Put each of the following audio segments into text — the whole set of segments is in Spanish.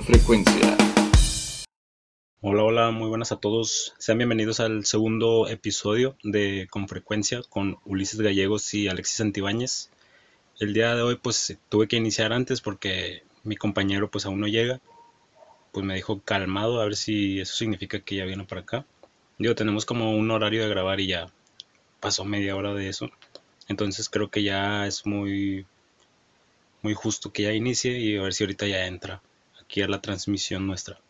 frecuencia. Hola, hola, muy buenas a todos. Sean bienvenidos al segundo episodio de Con Frecuencia con Ulises Gallegos y Alexis Antibáñez. El día de hoy pues tuve que iniciar antes porque mi compañero pues aún no llega. Pues me dijo calmado a ver si eso significa que ya viene para acá. Digo, tenemos como un horario de grabar y ya pasó media hora de eso. Entonces creo que ya es muy muy justo que ya inicie y a ver si ahorita ya entra aquí a la transmisión nuestra.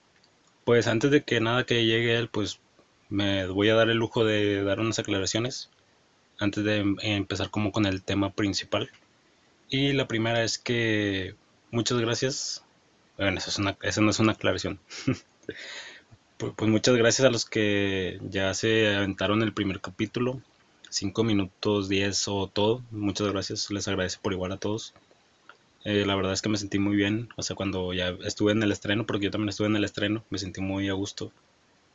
Pues antes de que nada que llegue él, pues me voy a dar el lujo de dar unas aclaraciones antes de em, empezar como con el tema principal. Y la primera es que muchas gracias. Bueno, eso, es una, no es una aclaración. pues, muchas gracias a los que ya se aventaron el primer capítulo. 5 minutos, 10 o todo. Muchas gracias. Les agradezco por igual a todos. Eh, la verdad es que me sentí muy bien, o sea, cuando ya estuve en el estreno, porque yo también estuve en el estreno, me sentí muy a gusto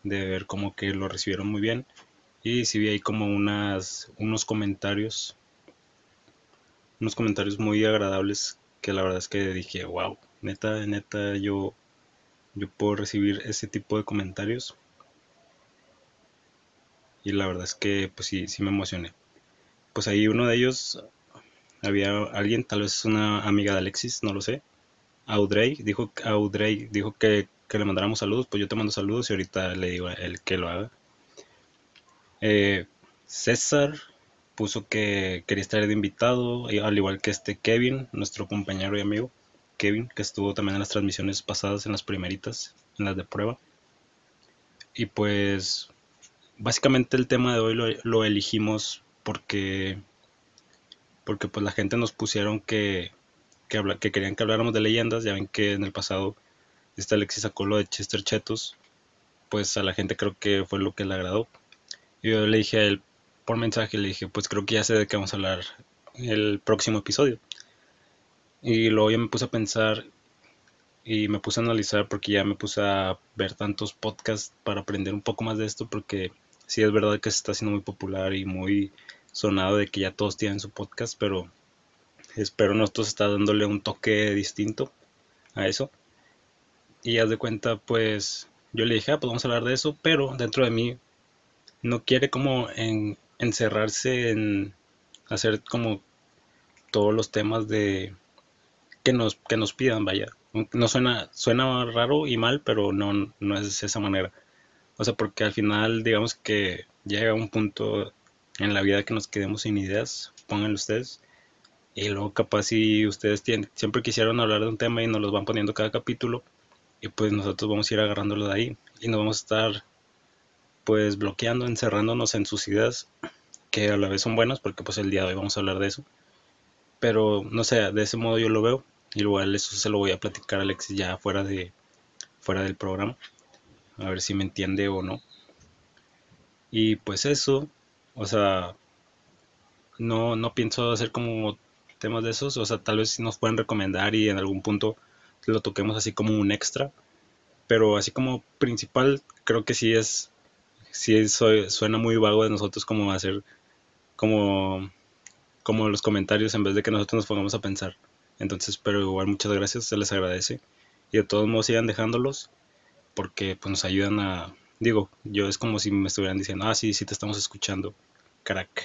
de ver como que lo recibieron muy bien. Y sí vi ahí como unas, unos comentarios, unos comentarios muy agradables que la verdad es que dije, wow, neta, neta, yo, yo puedo recibir ese tipo de comentarios. Y la verdad es que pues sí, sí me emocioné. Pues ahí uno de ellos había alguien, tal vez una amiga de Alexis, no lo sé. Audrey dijo, Audrey dijo que, le mandáramos saludos, pues yo te mando saludos y ahorita le digo a él que lo haga. Eh, César puso que quería estar de invitado, al igual que este Kevin, nuestro compañero y amigo. Kevin, que estuvo también en las transmisiones pasadas, en las primeritas, en las de prueba. Y pues, básicamente el tema de hoy lo, lo elegimos porque porque pues la gente nos pusieron que, que, habla, que querían que habláramos de leyendas, ya ven que en el pasado este Alexis sacó lo de Chester Chetos, pues a la gente creo que fue lo que le agradó. Y yo le dije a él por mensaje, le dije, pues creo que ya sé de qué vamos a hablar el próximo episodio. Y luego ya me puse a pensar y me puse a analizar porque ya me puse a ver tantos podcasts para aprender un poco más de esto porque sí es verdad que se está haciendo muy popular y muy sonado de que ya todos tienen su podcast, pero espero nosotros está dándole un toque distinto a eso. Y haz de cuenta, pues yo le dije, ah, pues vamos a hablar de eso, pero dentro de mí no quiere como en, encerrarse en hacer como todos los temas de que nos, que nos pidan, vaya. No suena, suena raro y mal, pero no, no es de esa manera. O sea, porque al final, digamos que llega un punto en la vida que nos quedemos sin ideas, pónganlo ustedes. Y luego capaz si ustedes tienen, siempre quisieron hablar de un tema y nos los van poniendo cada capítulo, y pues nosotros vamos a ir agarrándolo de ahí y nos vamos a estar pues bloqueando, encerrándonos en sus ideas, que a la vez son buenas porque pues el día de hoy vamos a hablar de eso. Pero no sé, de ese modo yo lo veo. Y igual eso se lo voy a platicar a Alexis ya fuera de fuera del programa. A ver si me entiende o no. Y pues eso, o sea, no, no pienso hacer como temas de esos. O sea, tal vez nos pueden recomendar y en algún punto lo toquemos así como un extra. Pero así como principal, creo que sí es, sí suena muy vago de nosotros como hacer como, como los comentarios en vez de que nosotros nos pongamos a pensar. Entonces, pero igual muchas gracias, se les agradece. Y de todos modos sigan dejándolos porque pues nos ayudan a, digo, yo es como si me estuvieran diciendo, ah, sí, sí te estamos escuchando crack,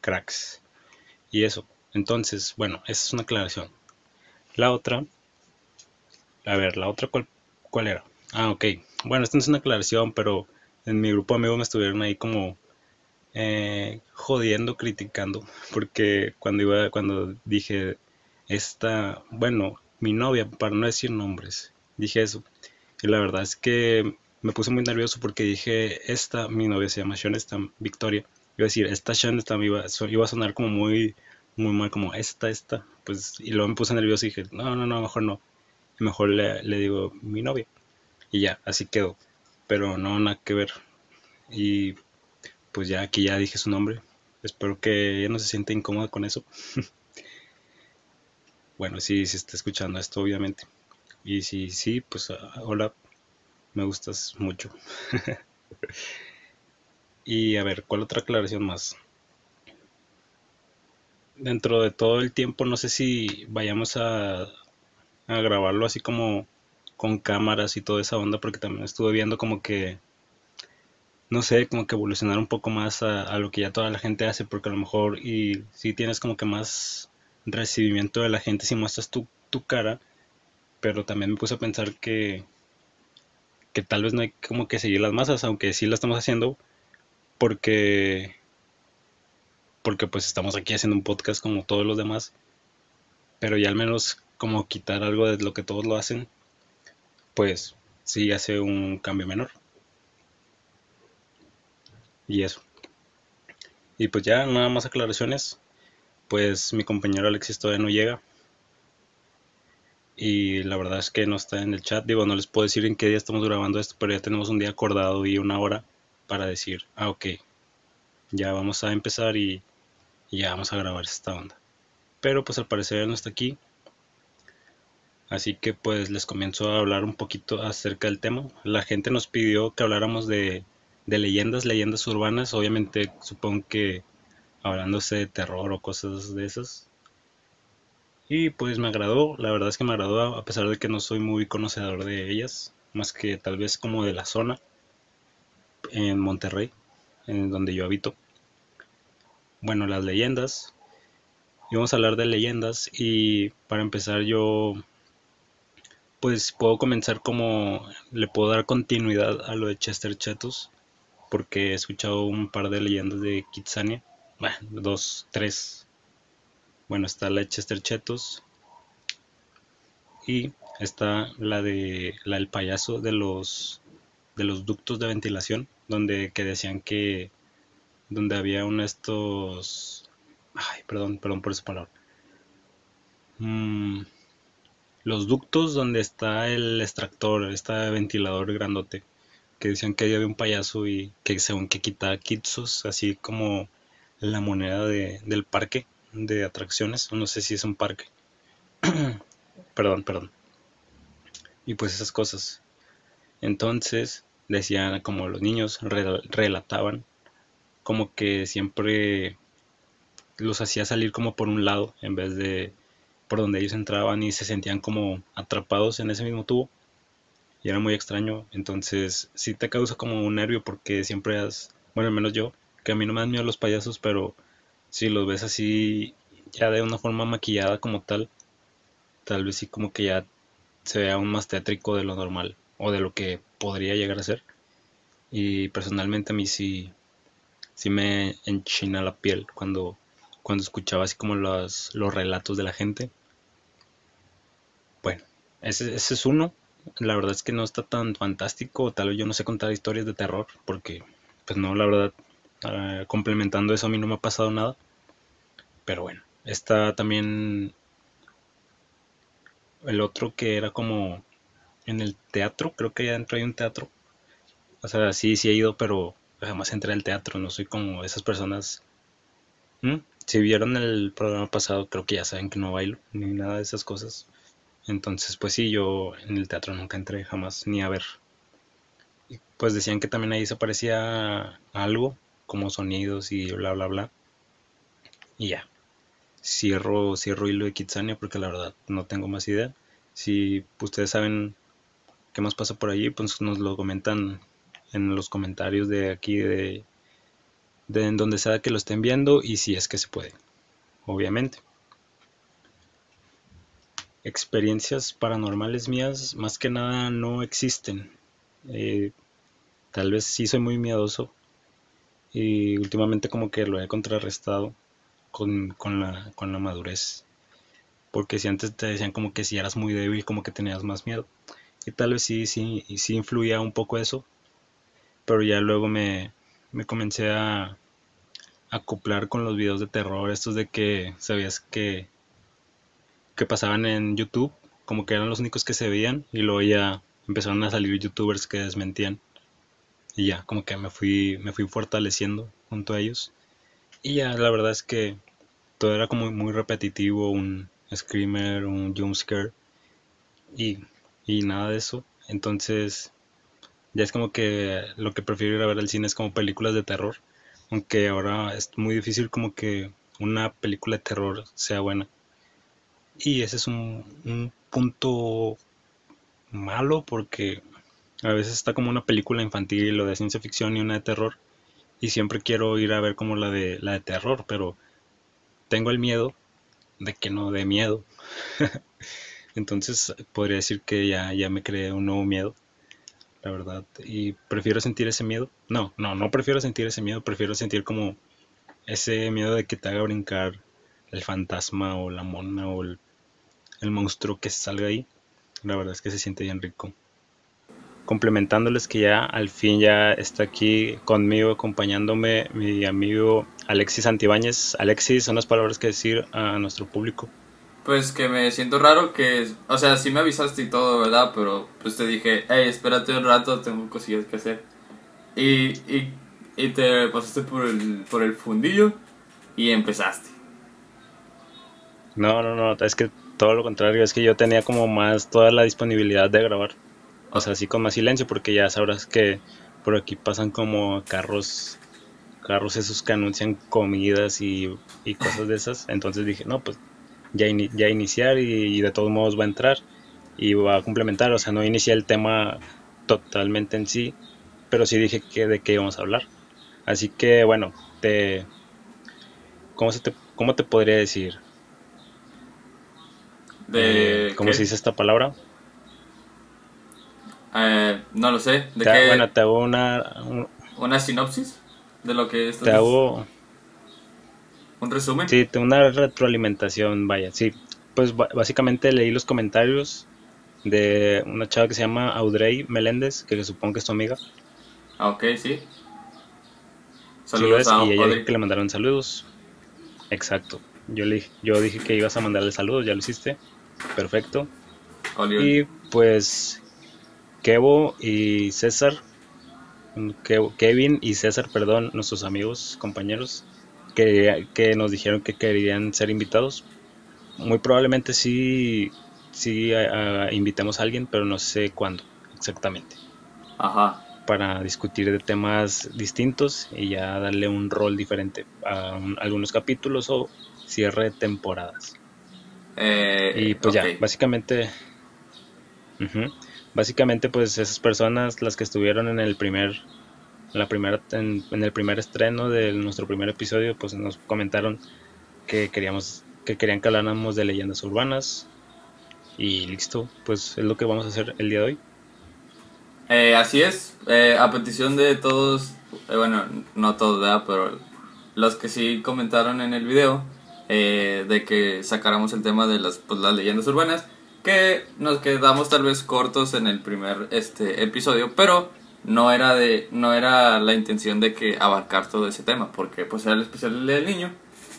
cracks. Y eso. Entonces, bueno, esa es una aclaración. La otra, a ver, la otra, ¿cuál, cuál era? Ah, ok. Bueno, esta no es una aclaración, pero en mi grupo de amigos me estuvieron ahí como eh, jodiendo, criticando, porque cuando iba, cuando dije esta, bueno, mi novia, para no decir nombres, dije eso. Y la verdad es que me puse muy nervioso porque dije, esta, mi novia se llama Sean, Victoria, iba a decir, esta Sean iba, iba a sonar como muy, muy mal, como esta, esta, pues, y luego me puse nervioso y dije, no, no, no, mejor no, mejor le, le digo mi novia, y ya, así quedó, pero no, nada que ver, y pues ya aquí ya dije su nombre, espero que ella no se sienta incómoda con eso. bueno, sí, sí está escuchando esto, obviamente. Y si sí, pues ah, hola, me gustas mucho. Y a ver, ¿cuál otra aclaración más? Dentro de todo el tiempo, no sé si vayamos a, a grabarlo así como con cámaras y toda esa onda, porque también estuve viendo como que, no sé, como que evolucionar un poco más a, lo que ya toda la gente hace, porque a lo mejor y si tienes como que más recibimiento de la gente si muestras tu, tu cara, pero también me puse a pensar que, que tal vez no hay como que seguir las masas, aunque sí lo estamos haciendo, porque porque pues estamos aquí haciendo un podcast como todos los demás, pero ya al menos como quitar algo de lo que todos lo hacen, pues sí hace un cambio menor. Y eso. Y pues ya nada más aclaraciones, pues mi compañero Alexis todavía no llega. Y la verdad es que no está en el chat. Digo, no les puedo decir en qué día estamos grabando esto, pero ya tenemos un día acordado y una hora para decir, ah, ok, ya vamos a empezar y ya vamos a grabar esta onda. Pero pues al parecer no está aquí. Así que pues les comienzo a hablar un poquito acerca del tema. La gente nos pidió que habláramos de, de leyendas, leyendas urbanas. Obviamente supongo que hablándose de terror o cosas de esas. Y pues me agradó, la verdad es que me agradó a pesar de que no soy muy conocedor de ellas. Más que tal vez como de la zona en Monterrey, en donde yo habito bueno, las leyendas. Y vamos a hablar de leyendas y para empezar yo pues puedo comenzar como le puedo dar continuidad a lo de Chester Chetos porque he escuchado un par de leyendas de Kitsania, bueno, dos, tres. Bueno, está la de Chester Chetos y está la de la del payaso de los de los ductos de ventilación donde que decían que donde había uno de estos... Ay, perdón, perdón por esa palabra. Mm, los ductos donde está el extractor, este ventilador grandote, que decían que había un payaso y que según que quitaba kitsos, así como la moneda de, del parque de atracciones, no sé si es un parque. perdón, perdón. Y pues esas cosas. Entonces decían como los niños relataban como que siempre los hacía salir como por un lado en vez de por donde ellos entraban y se sentían como atrapados en ese mismo tubo y era muy extraño entonces sí te causa como un nervio porque siempre has bueno al menos yo que a mí no me dan miedo los payasos pero si los ves así ya de una forma maquillada como tal tal vez sí como que ya se vea aún más tétrico de lo normal o de lo que podría llegar a ser y personalmente a mí sí sí me enchina la piel cuando, cuando escuchaba así como los, los relatos de la gente. Bueno, ese, es uno. La verdad es que no está tan fantástico. Tal vez yo no sé contar historias de terror. Porque, pues no, la verdad, ah, complementando eso a mí no me ha pasado nada. Pero bueno, está también el otro que era como en el teatro. Creo que ya dentro hay un teatro. O sea, sí, sí he ido, pero jamás entré al teatro, no soy como esas personas. ¿Mm? Si vieron el programa pasado, creo que ya saben que no bailo, ni nada de esas cosas. Entonces, pues sí, yo en el teatro nunca entré jamás, ni a ver. Pues decían que también ahí se parecía algo, como sonidos y bla, bla, bla. Y ya. Cierro, cierro hilo de Kitsania porque la verdad no tengo más idea. Si ustedes saben qué más pasa por allí, pues nos lo comentan en los comentarios de aquí de, de en donde sea que lo estén viendo y si es que se puede, obviamente. Experiencias paranormales mías más que nada no existen. Eh, tal vez sí soy muy miedoso y últimamente como que lo he contrarrestado con, con, la, con la madurez. Porque si antes te decían como que si eras muy débil como que tenías más miedo. Y tal vez sí, sí, sí influía un poco eso pero ya luego me, comencé a acoplar con los videos de terror, estos de que sabías que, que pasaban en YouTube, como que eran los únicos que se veían, y luego ya empezaron a salir youtubers que desmentían. Y ya, como que me fui, me fui fortaleciendo junto a ellos. Y ya, la verdad es que todo era como muy repetitivo, un screamer, un jumpscare, y, y nada de eso. Entonces ya es como que lo que prefiero ir a ver al cine es como películas de terror. Aunque ahora es muy difícil como que una película de terror sea buena. Y ese es un, punto malo porque a veces está como una película infantil o de ciencia ficción y una de terror y siempre quiero ir a ver como la de la de terror, pero tengo el miedo de que no dé miedo. Entonces podría decir que ya, ya me creé un nuevo miedo, la verdad. Y prefiero sentir ese miedo. No, no, no prefiero sentir ese miedo, prefiero sentir como ese miedo de que te haga brincar el fantasma o la mona o el, el monstruo que salga ahí. La verdad es que se siente bien rico complementándoles que ya al fin ya está aquí conmigo acompañándome mi amigo Alexis Antibáñez. Alexis, son las palabras que decir a nuestro público. Pues que me siento raro que, o sea, sí me avisaste y todo, ¿verdad? Pero pues te dije, hey, espérate un rato, tengo cosillas que hacer. Y, y, y te pasaste por el, por el fundillo y empezaste. No, no, no, es que todo lo contrario, es que yo tenía como más toda la disponibilidad de grabar o sea, así con más silencio, porque ya sabrás que por aquí pasan como carros, carros esos que anuncian comidas y, cosas de esas. Entonces dije, no, pues ya, ya iniciar y, de todos modos va a entrar y va a complementar. O sea, no inicié el tema totalmente en sí, pero sí dije que de qué íbamos a hablar. Así que bueno, te, ¿cómo, se te, cómo te podría decir? De, eh, ¿Cómo se dice esta palabra? Eh, no lo sé. ¿De qué? Bueno, te hago una... ¿Una sinopsis de lo que Te hago... ¿Un resumen? Sí, una retroalimentación, vaya, sí. Pues básicamente leí los comentarios de una chava que se llama Audrey Meléndez, que supongo que es tu amiga. Ah, ok, sí. Saludos a y ella dijo que le mandaron saludos. Exacto. Yo, le, yo dije que ibas a mandarle saludos, ya lo hiciste. Perfecto. Y pues Kevo y César, Kevin y César, perdón, nuestros amigos, compañeros, que, que nos dijeron que querían ser invitados. Muy probablemente sí, sí invitemos a alguien, pero no sé cuándo exactamente. Ajá. Para discutir de temas distintos y ya darle un rol diferente a algunos capítulos o cierre de temporadas. Eh, y pues ya, básicamente básicamente pues esas personas las que estuvieron en el primer la primera en, el primer estreno de nuestro primer episodio pues nos comentaron que queríamos que querían que habláramos de leyendas urbanas. Y listo pues es lo que vamos a hacer el día de hoy. Eh, así es. Eh, a petición de todos eh, bueno no todos ¿verdad? pero los que sí comentaron en el video de que sacáramos el tema de las, pues, las leyendas urbanas que nos quedamos tal vez cortos en el primer este episodio, pero no era de no era la intención de que abarcar todo ese tema, porque pues era el especial del niño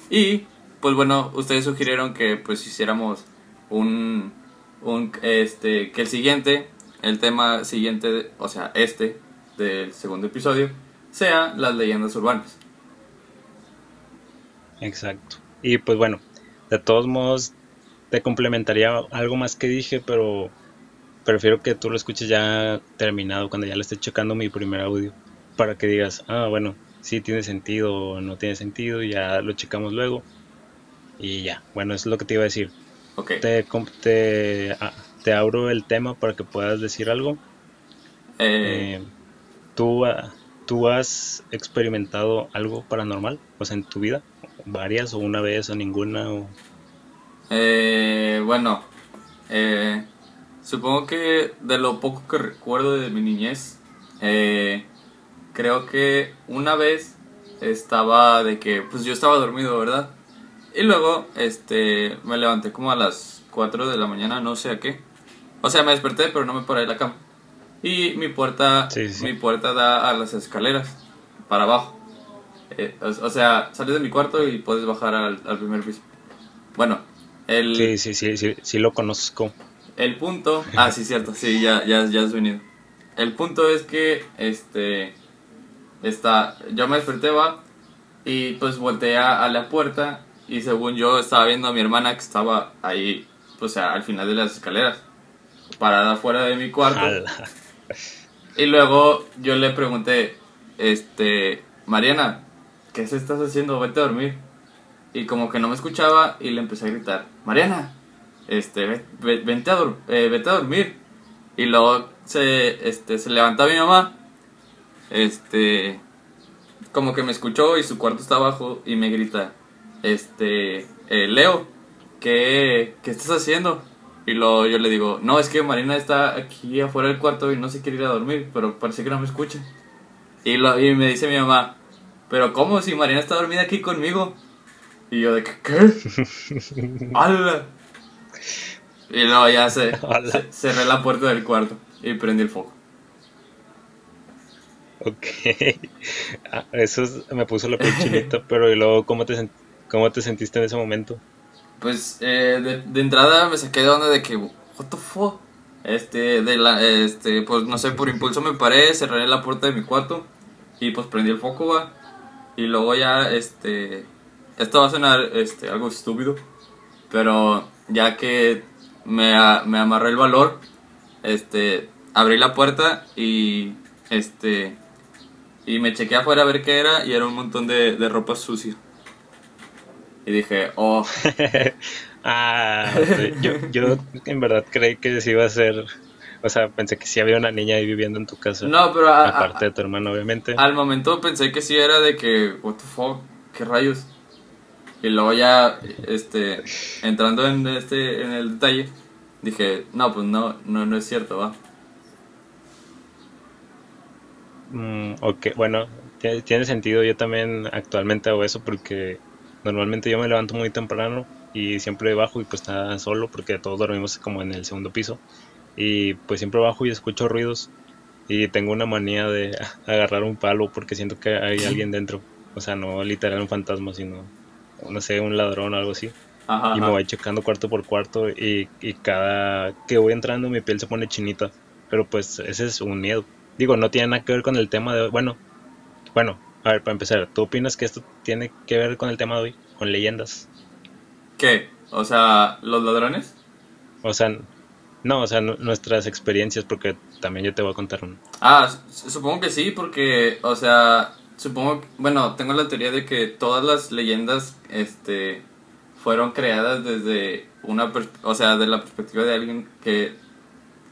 y pues bueno, ustedes sugirieron que pues hiciéramos un un este que el siguiente, el tema siguiente, o sea, este del segundo episodio sea las leyendas urbanas. Exacto. Y pues bueno, de todos modos te complementaría algo más que dije, pero prefiero que tú lo escuches ya terminado, cuando ya le esté checando mi primer audio, para que digas, ah, bueno, sí tiene sentido o no tiene sentido, y ya lo checamos luego. Y ya, bueno, eso es lo que te iba a decir. Okay. Te, te, ah, te abro el tema para que puedas decir algo. Eh... Eh, ¿tú, ah, ¿Tú has experimentado algo paranormal? O sea, en tu vida, varias o una vez o ninguna o... Eh, bueno, eh, supongo que de lo poco que recuerdo de mi niñez, eh, creo que una vez estaba de que, pues yo estaba dormido, ¿verdad? Y luego, este, me levanté como a las 4 de la mañana, no sé a qué. O sea, me desperté, pero no me paré de la cama. Y mi puerta, mi puerta da a las escaleras, para abajo. Eh, o, sea, sales de mi cuarto y puedes bajar al, al primer piso. Bueno, sí, sí, sí, sí, sí lo conozco. El punto, ah, sí, cierto, sí, ya, ya, ya has venido. El punto es que, este, está, yo me desperté, va, y pues volteé a, la puerta y según yo estaba viendo a mi hermana que estaba ahí, pues al final de las escaleras, parada fuera de mi cuarto. Y luego yo le pregunté, este, Mariana, ¿qué se estás haciendo? Vete a dormir. Y como que no me escuchaba y le empecé a gritar, Mariana, este, vete, a, eh, vete a dormir. Y luego se, este, se levanta mi mamá, este, como que me escuchó y su cuarto está abajo y me grita, este, eh, Leo, ¿qué, ¿qué estás haciendo? Y luego yo le digo, no, es que Marina está aquí afuera del cuarto y no se quiere ir a dormir, pero parece que no me escucha. Y, lo, y me dice mi mamá, pero ¿cómo si Marina está dormida aquí conmigo? Y yo de que, ¿qué? ¡Hala! Y luego ya se, cerré la puerta del cuarto y prendí el foco. Ok. Ah, Eso es- me puso la piel chinita, pero y luego, ¿cómo te, cómo te sentiste en ese momento? Pues eh, de, de entrada me saqué de onda de que, what the fuck. Este, de la, este, pues no sé, por impulso me paré, cerré la puerta de mi cuarto y pues prendí el foco, va. Y luego ya, este, esto va a sonar, este, algo estúpido, pero ya que me, a- me amarré el valor, este, abrí la puerta y, este, y me chequé afuera a ver qué era y era un montón de, de ropa sucia. Y dije, oh, Ah, yo, yo en verdad creí que sí iba a ser, o sea, pensé que sí había una niña ahí viviendo en tu casa, no, pero a- a- aparte de tu hermano, obviamente. Al momento pensé que sí era de que, what the fuck, qué rayos. Y luego ya, este, entrando en este, en el detalle, dije, no, pues no, no, no es cierto, va. Mm, ok, bueno, tiene, tiene sentido. Yo también actualmente hago eso porque normalmente yo me levanto muy temprano y siempre bajo y pues está solo porque todos dormimos como en el segundo piso. Y pues siempre bajo y escucho ruidos y tengo una manía de agarrar un palo porque siento que hay alguien dentro. O sea, no literal un fantasma, sino, no sé, un ladrón o algo así. Ajá, y me voy checando cuarto por cuarto y, y cada que voy entrando mi piel se pone chinita. Pero pues ese es un miedo. Digo, no tiene nada que ver con el tema de hoy. Bueno, bueno, a ver, para empezar, ¿tú opinas que esto tiene que ver con el tema de hoy? Con leyendas. ¿Qué? O sea, ¿los ladrones? O sea, no, o sea, nu- nuestras experiencias, porque también yo te voy a contar una. Ah, su- supongo que sí, porque, o sea, supongo, bueno, tengo la teoría de que todas las leyendas, este, fueron creadas desde una, o sea, de la perspectiva de alguien que,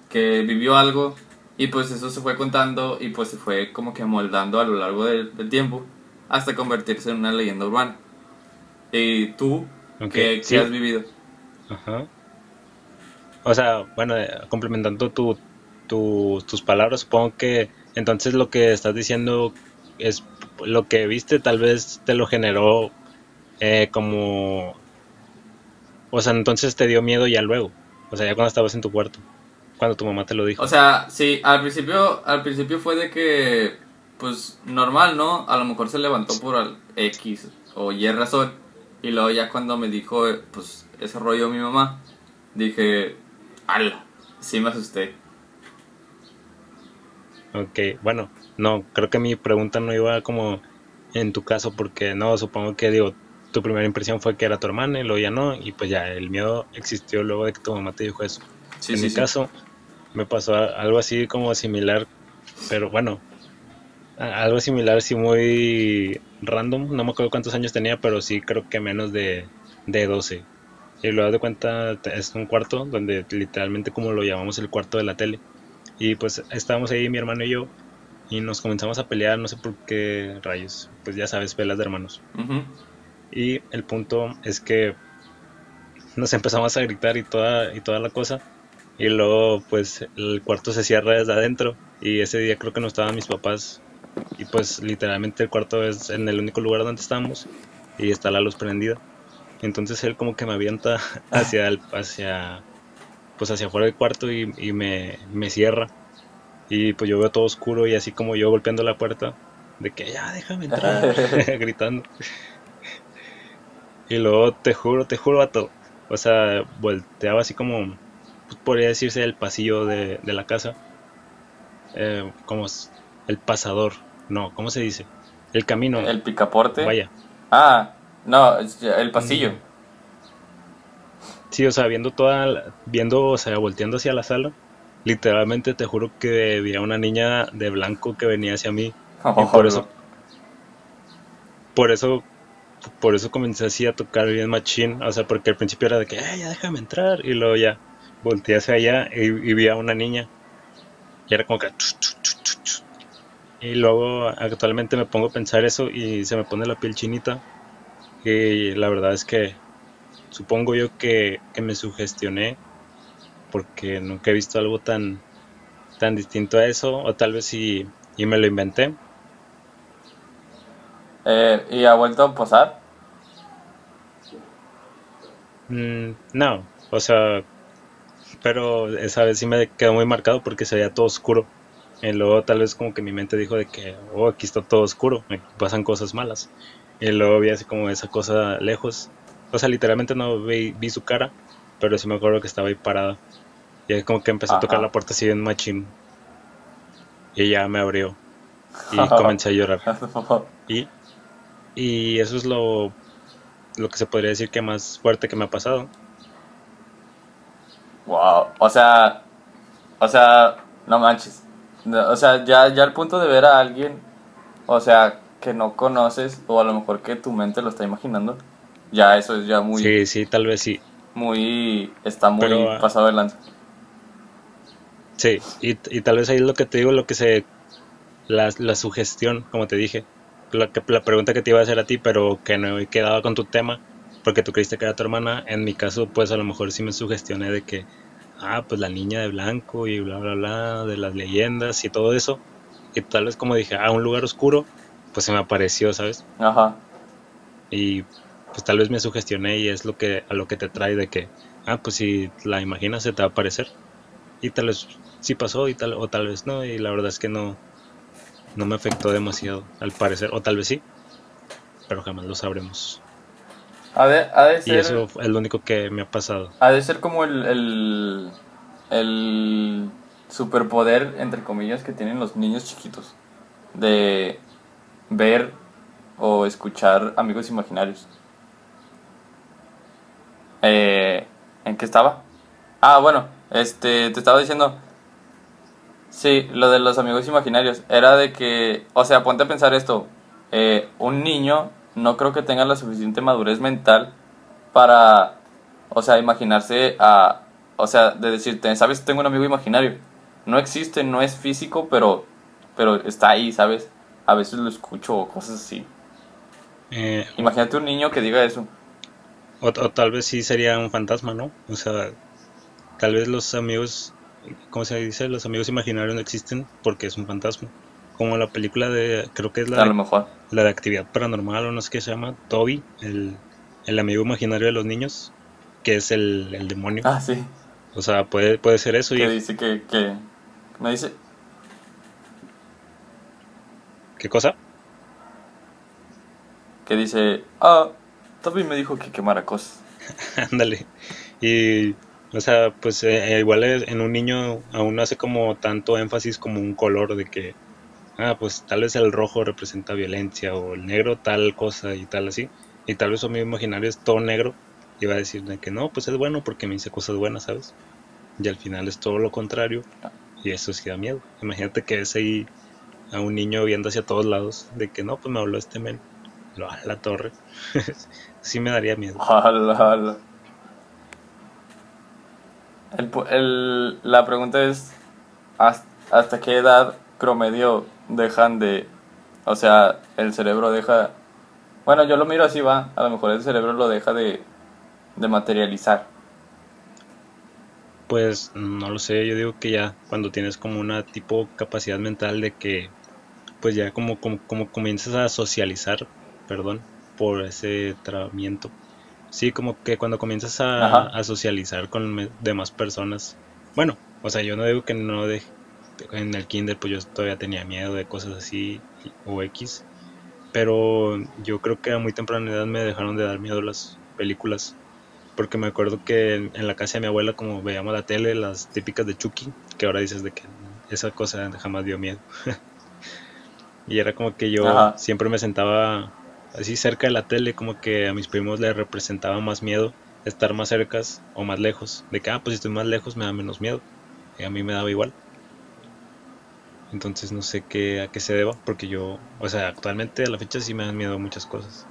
que vivió algo y pues eso se fue contando y pues se fue como que moldando a lo largo del, del tiempo hasta convertirse en una leyenda urbana. ¿Y tú Ok, qué, qué sí. has vivido? Ajá. O sea, bueno, eh, complementando tu, tu- tus palabras, supongo que entonces lo que estás diciendo es lo que viste, tal vez te lo generó eh, como... O sea, entonces te dio miedo ya luego. O sea, ya cuando estabas en tu cuarto. Cuando tu mamá te lo dijo. O sea, sí, al principio, al principio fue de que, pues, normal, ¿no? A lo mejor se levantó por al X o Y razón. Y luego ya cuando me dijo, pues, ese rollo mi mamá, dije, ala, sí me asusté. Ok, bueno, no, creo que mi pregunta no iba como en tu caso, porque no, supongo que digo, tu primera impresión fue que era tu hermana y luego ya no, y pues ya el miedo existió luego de que tu mamá te dijo eso. Sí, en sí, mi sí. caso, me pasó algo así como similar, pero bueno, algo similar, sí muy random, no me acuerdo cuántos años tenía, pero sí creo que menos de, de 12. Y luego de cuenta es un cuarto donde literalmente como lo llamamos el cuarto de la tele. Y pues estábamos ahí mi hermano y yo y nos comenzamos a pelear, no sé por qué rayos, pues ya sabes, pelas de hermanos. Ujú. Y el punto es que nos empezamos a gritar y toda, y toda la cosa. Y luego pues el cuarto se cierra desde adentro. Y ese día creo que no estaban mis papás. Y pues literalmente el cuarto es en el único lugar donde estamos. Y está la luz prendida. Entonces él como que me avienta hacia el, hacia pues hacia afuera del cuarto y, y me, me cierra. Y pues yo veo todo oscuro y así como yo golpeando la puerta. De que ya déjame entrar. gritando. Y luego te juro, te juro, vato. O sea, volteaba así como, pues, podría decirse, el pasillo de, de la casa. Eh, como el pasador. No, ¿cómo se dice? El camino. El picaporte. Vaya. Ah, no, el pasillo. Sí, o sea, viendo toda, la- viendo, o sea, volteando hacia la sala. Literalmente te juro que vi a una niña de blanco que venía hacia mí. Y por eso, por eso, por eso comencé así a tocar bien machín, o sea, porque al principio era de que, "Ay, ya déjame entrar, y luego ya volteé hacia allá y, y vi a una niña, Y era como que... Y luego actualmente me pongo a pensar eso y se me pone la piel chinita. Y la verdad es que supongo yo que, que me sugestioné porque nunca he visto algo tan, tan distinto a eso. O tal vez sí y me lo inventé. Eh, ¿Y ha vuelto a posar? Mm, no, o sea, pero esa vez sí me quedó muy marcado porque se veía todo oscuro. Y luego tal vez como que mi mente dijo de que, oh, aquí está todo oscuro, me pasan cosas malas. Y luego vi así como esa cosa lejos. O sea, literalmente no vi, vi su cara, pero sí me acuerdo que estaba ahí parada. Y es como que empezó a tocar la puerta así en machín. Y ella me abrió. Y comencé a llorar. Y, y eso es lo, lo que se podría decir que más fuerte que me ha pasado. Wow, o sea, o sea, no manches. O sea, ya, ya al punto de ver a alguien, o sea, que no conoces, o a lo mejor que tu mente lo está imaginando, ya eso es ya muy... Sí, sí, tal vez sí. Muy, está muy ah, pasado de lanza. Sí, y, y tal vez ahí es lo que te digo, lo que se... La, la sugestión, como te dije. La, que, la pregunta que te iba a hacer a ti, pero que no he quedado con tu tema, porque tú creíste que era tu hermana. En mi caso, pues a lo mejor sí me sugestioné de que, ah, pues la niña de blanco y bla, bla, bla, de las leyendas y todo eso. Y tal vez como dije, ah, un lugar oscuro, pues se me apareció, ¿sabes? Ajá. Y pues tal vez me sugestioné y es lo que a lo que te trae de que, ah, pues si la imaginas se te va a aparecer. Y tal vez sí pasó y tal o tal vez no y la verdad es que no no me afectó demasiado al parecer o tal vez sí, pero jamás lo sabremos. Y eso es lo único que me ha pasado. Ha de ser como el, el, el superpoder, entre comillas, que tienen los niños chiquitos. De ver o escuchar amigos imaginarios. Eh, ¿En qué estaba? Ah, bueno, este, te estaba diciendo. Sí, lo de los amigos imaginarios. Era de que, o sea, ponte a pensar esto. Eh, un niño no creo que tenga la suficiente madurez mental para, o sea, imaginarse a, o sea, de decirte, sabes, tengo un amigo imaginario. No existe, no es físico, pero, pero está ahí, ¿sabes? A veces lo escucho o cosas así. Eh, Imagínate un niño que diga eso. O, tal vez sí sería un fantasma, ¿no? O sea, tal vez los amigos, ¿cómo se dice? Los amigos imaginarios no existen porque es un fantasma como la película de, creo que es la, mejor. la de actividad paranormal o no sé qué se llama, Toby, el, el amigo imaginario de los niños, que es el, el demonio. Ah, sí. O sea, puede, puede ser eso. Que dice que, que, me dice... ¿Qué cosa? Que dice, ah, Toby me dijo que quemara cosas. Ándale. y, o sea, pues eh, igual en un niño aún no hace como tanto énfasis como un color de que ah, pues tal vez el rojo representa violencia o el negro tal cosa y tal así. Y tal vez su amigo imaginario es todo negro y va a decir que no, pues es bueno porque me dice cosas buenas, ¿sabes? Y al final es todo lo contrario y eso sí da miedo. Imagínate que ves ahí a un niño viendo hacia todos lados de que no, pues me habló este men. Lo a la torre. sí me daría miedo. El, la pregunta es, ¿hasta qué edad promedio dejan de, o sea, el cerebro deja, bueno, yo lo miro así va, a lo mejor el cerebro lo deja de, de materializar. Pues no lo sé, yo digo que ya cuando tienes como una tipo capacidad mental de que pues ya como, como, como comienzas a socializar, perdón, por ese tratamiento. Sí, como que cuando comienzas a, a socializar con demás personas. Bueno, o sea, yo no digo que no deje en el kinder pues yo todavía tenía miedo de cosas así o X. Pero yo creo que a muy temprana edad me dejaron de dar miedo las películas. Porque me acuerdo que en, la casa de mi abuela como veíamos la tele, las típicas de Chucky, que ahora dices de que esa cosa jamás dio miedo. y era como que yo siempre me sentaba así cerca de la tele, como que a mis primos les representaba más miedo estar más cerca o más lejos. De que, ah, pues si estoy más lejos me da menos miedo. Y a mí me daba igual. Entonces no sé qué, a qué se deba, porque yo, o sea, actualmente a la fecha sí me dan miedo muchas cosas,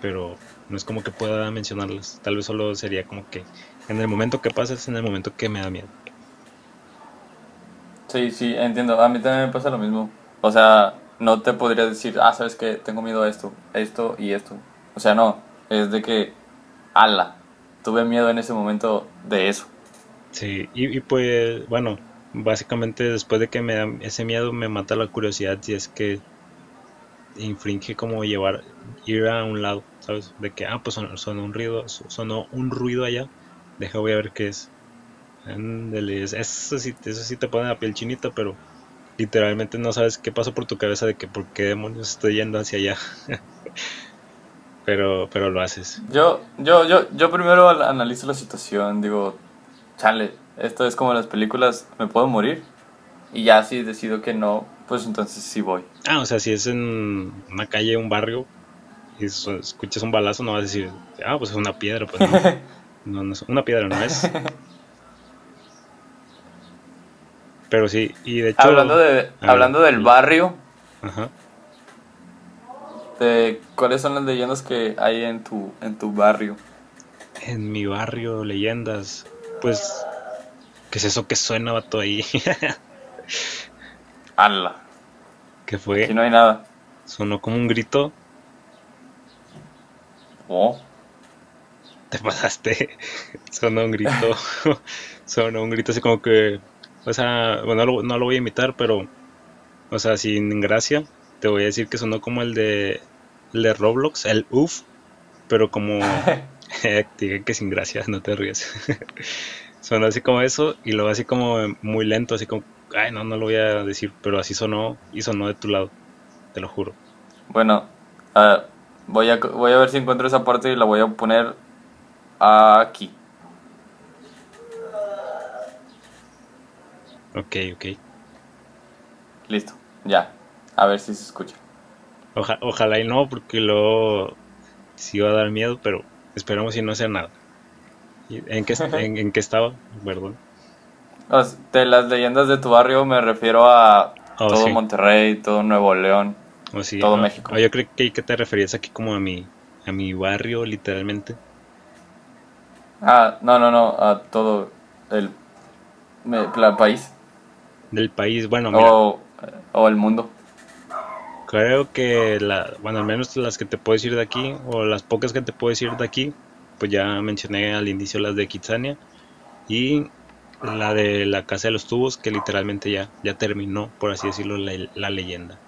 pero no es como que pueda mencionarlas. Tal vez solo sería como que en el momento que pasa es en el momento que me da miedo. Sí, sí, entiendo. A mí también me pasa lo mismo. O sea, no te podría decir, ah, sabes que tengo miedo a esto, esto y esto. O sea, no. Es de que, ala, tuve miedo en ese momento de eso. Sí, y, pues, bueno, básicamente después de que me da ese miedo me mata la curiosidad si es que infringe como llevar, ir a un lado, ¿sabes? De que, ah, pues sonó, un ruido, sonó un ruido allá, deja voy a ver qué es- eso sí, eso sí te pone la piel chinita, pero literalmente no sabes qué pasó por tu cabeza de que por qué demonios estoy yendo hacia allá. pero, pero lo haces. Yo, yo, yo, yo primero al- analizo la situación, digo, chale, esto es como las películas, me puedo morir. Y ya si decido que no, pues entonces sí voy. Ah, o sea, si es en una calle, un barrio, y escuchas un balazo, no vas a decir, ah, pues es una piedra, pues no. No, no es una piedra, no es. Pero sí, y de hecho. hablando de, hablando del barrio, Ajá. de cuáles son las leyendas que hay en tu, en tu barrio. En mi barrio, leyendas. Pues, ¿qué es eso que suena, vato, ahí? Ala, ¿Qué aquí fue? no hay nada. Sonó como un grito. Oh, Te pasaste. Sonó un grito. Sonó un grito así como que. O sea, bueno, no lo, no lo voy a imitar, pero. O sea, sin gracia. Te voy a decir que sonó como el de. El de Roblox, el UF. Pero como. Dije que sin gracia, no te ríes. sonó así como eso. Y luego así como muy lento, así como. Ay, no, no lo voy a decir. Pero así sonó. Y sonó de tu lado. Te lo juro. bueno, ah, voy, a, voy a ver si encuentro esa parte y la voy a poner aquí. Ok, ok. Listo, ya. A ver si se escucha. Oja- ojalá y no, porque luego sí va a dar miedo, pero esperamos y no sea nada. ¿Y ¿En qué, en, en qué estaba? Perdón. O sea, De las leyendas de tu barrio me refiero a Oh, todo sí. Monterrey, todo Nuevo León. O sí, Todo no, México. o yo creo que, que te referías aquí como a mi, a mi barrio, literalmente. Ah, no, no, no, a todo el, país Del país. Bueno, mira, o, o el mundo. creo que, la, bueno, al menos las que te puedo decir de aquí, o las pocas que te puedo decir de aquí, pues ya mencioné al inicio las de Kitsania. Y la de la Casa de los Tubos, que literalmente ya, ya terminó, por así decirlo, la, la leyenda.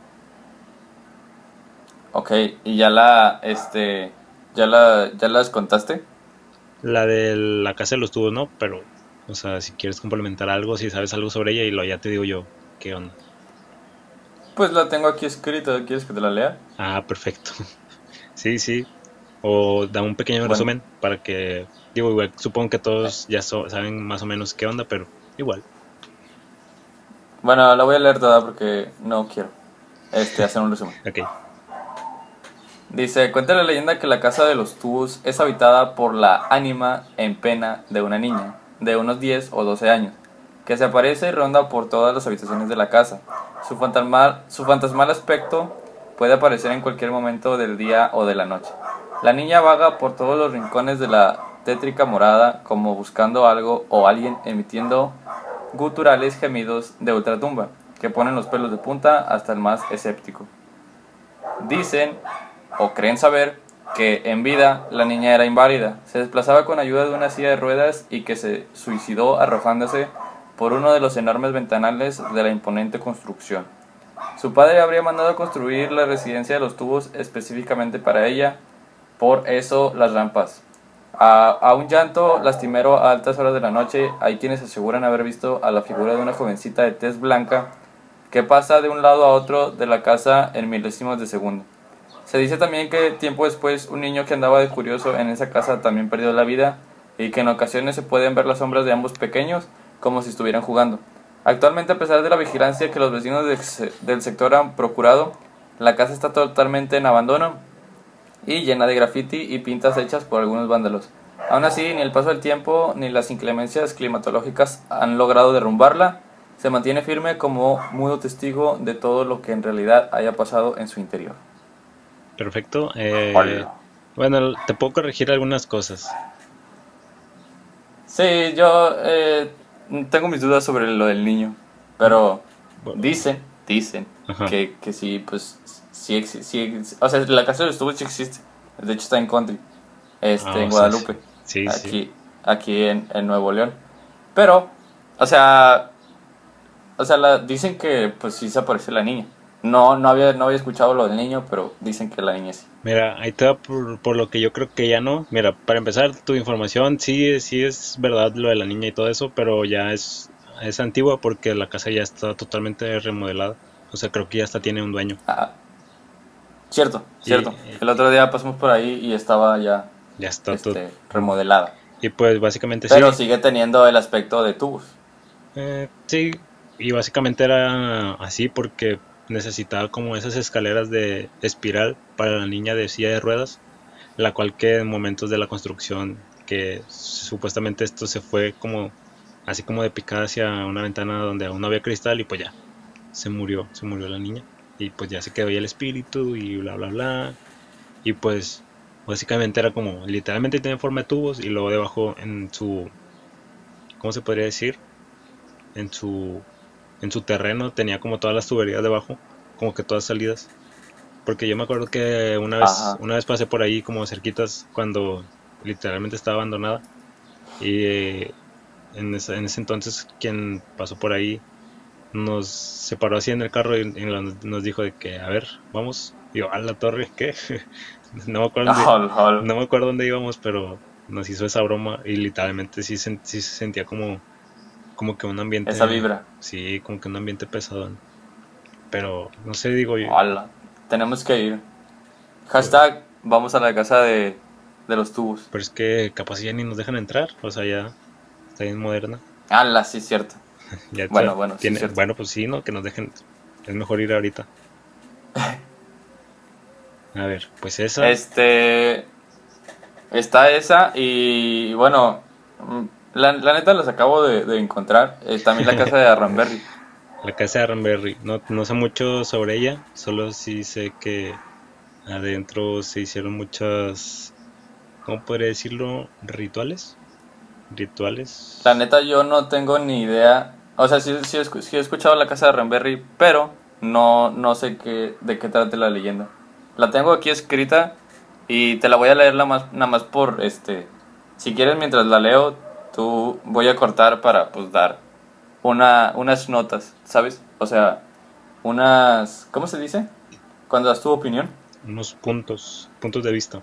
Ok, y ya la, este, ya la, ya las contaste. La de la casa de los tubos, ¿no? Pero, o sea, si quieres complementar algo, si sabes algo sobre ella, y lo ya te digo yo, ¿qué onda? Pues la tengo aquí escrita, ¿quieres que te la lea? Ah, perfecto. Sí, sí. O da un pequeño Bueno. resumen para que, digo, igual, supongo que todos ya so- saben más o menos qué onda, pero igual. Bueno, la voy a leer toda porque no quiero, este, hacer un resumen. Ok. Dice, cuenta la leyenda que la casa de los tubos es habitada por la ánima en pena de una niña de unos 10 o 12 años, que se aparece y ronda por todas las habitaciones de la casa. Su fantasmal, su fantasmal aspecto puede aparecer en cualquier momento del día o de la noche. La niña vaga por todos los rincones de la tétrica morada como buscando algo o alguien emitiendo guturales gemidos de ultratumba que ponen los pelos de punta hasta el más escéptico. Dicen o creen saber que en vida la niña era inválida, se desplazaba con ayuda de una silla de ruedas y que se suicidó arrojándose por uno de los enormes ventanales de la imponente construcción. Su padre habría mandado construir la residencia de los tubos específicamente para ella, por eso las rampas. A, a un llanto lastimero a altas horas de la noche, hay quienes aseguran haber visto a la figura de una jovencita de tez blanca que pasa de un lado a otro de la casa en milésimos de segundo. Se dice también que tiempo después un niño que andaba de curioso en esa casa también perdió la vida y que en ocasiones se pueden ver las sombras de ambos pequeños como si estuvieran jugando. Actualmente a pesar de la vigilancia que los vecinos del se- del sector han procurado, la casa está totalmente en abandono y llena de graffiti y pintas hechas por algunos vándalos. Aún así, ni el paso del tiempo ni las inclemencias climatológicas han logrado derrumbarla. Se mantiene firme como mudo testigo de todo lo que en realidad haya pasado en su interior. Perfecto. Eh, bueno, te puedo corregir algunas cosas. Sí, yo eh, tengo mis dudas sobre lo del niño. Pero Bueno. dicen, dicen Ajá. que, que sí, pues sí, sí ex- O sea, la casa de los tubos sí existe. De hecho está en country. Este, Ah, en sí, Guadalupe. Sí, sí. aquí, aquí en, en Nuevo León. Pero, o sea, o sea, la, dicen que pues sí se aparece la niña. No, no había, no había escuchado lo del niño, pero dicen que la niña sí. Mira, ahí te va por, por lo que yo creo que ya no. Mira, para empezar, tu información sí, sí es verdad lo de la niña y todo eso, pero ya es, es antigua porque la casa ya está totalmente remodelada. O sea, creo que ya hasta tiene un dueño. Ah, cierto, Y- cierto. El otro día pasamos por ahí y estaba ya Ya está todo. este, remodelada. Y pues básicamente Pero sí. sigue teniendo el aspecto de tubos. Eh, sí, y básicamente era así porque necesitaba como esas escaleras de espiral para la niña de silla de ruedas, la cual que en momentos de la construcción, que supuestamente esto se fue como así como de picada hacia una ventana donde aún no había cristal y pues ya, se murió, se murió la niña y pues ya se quedó ahí el espíritu y bla bla bla y pues básicamente era como literalmente tenía forma de tubos y luego debajo en su ¿cómo se podría decir? en su en su terreno tenía como todas las tuberías debajo, como que todas salidas. Porque yo me acuerdo que una vez Ajá. una vez pasé por ahí como cerquitas cuando literalmente estaba abandonada y eh, en, ese, en ese entonces quien pasó por ahí nos separó así en el carro y, y nos dijo de que a ver, vamos. Y yo, a la torre, ¿qué? no me acuerdo dónde- no me acuerdo dónde íbamos, pero nos hizo esa broma y literalmente sí, sí se sentía como, como que un ambiente. Esa vibra. Sí, como que un ambiente pesado. Pero no sé, digo yo. Hola. Tenemos que ir. Hashtag vamos a la casa de, de los tubos. Pero es que capaz ya ni nos dejan entrar. O sea, ya está bien moderna. Ala, sí, cierto. Ya Bueno, bueno, sí, cierto. bueno, pues sí, ¿no? Que nos dejen. Es mejor ir ahorita. A ver, pues esa. Este. Está esa y bueno, mm, la, la neta las acabo de, de encontrar. Eh, también la casa de Arranberry. La casa de Ranberry. No, no sé mucho sobre ella. Solo sí sé que adentro se hicieron muchas. ¿Cómo podría decirlo? ¿Rituales? ¿Rituales? La neta yo no tengo ni idea. O sea, sí, sí sí he escuchado la casa de Arranberry, pero no, no sé qué, de qué trate la leyenda. La tengo aquí escrita y te la voy a leer la más, nada más por este. Si quieres, mientras la leo, tú voy a cortar para pues dar una, unas notas, ¿sabes? O sea, unas. ¿Cómo se dice? Cuando das tu opinión. Unos puntos. Puntos de vista.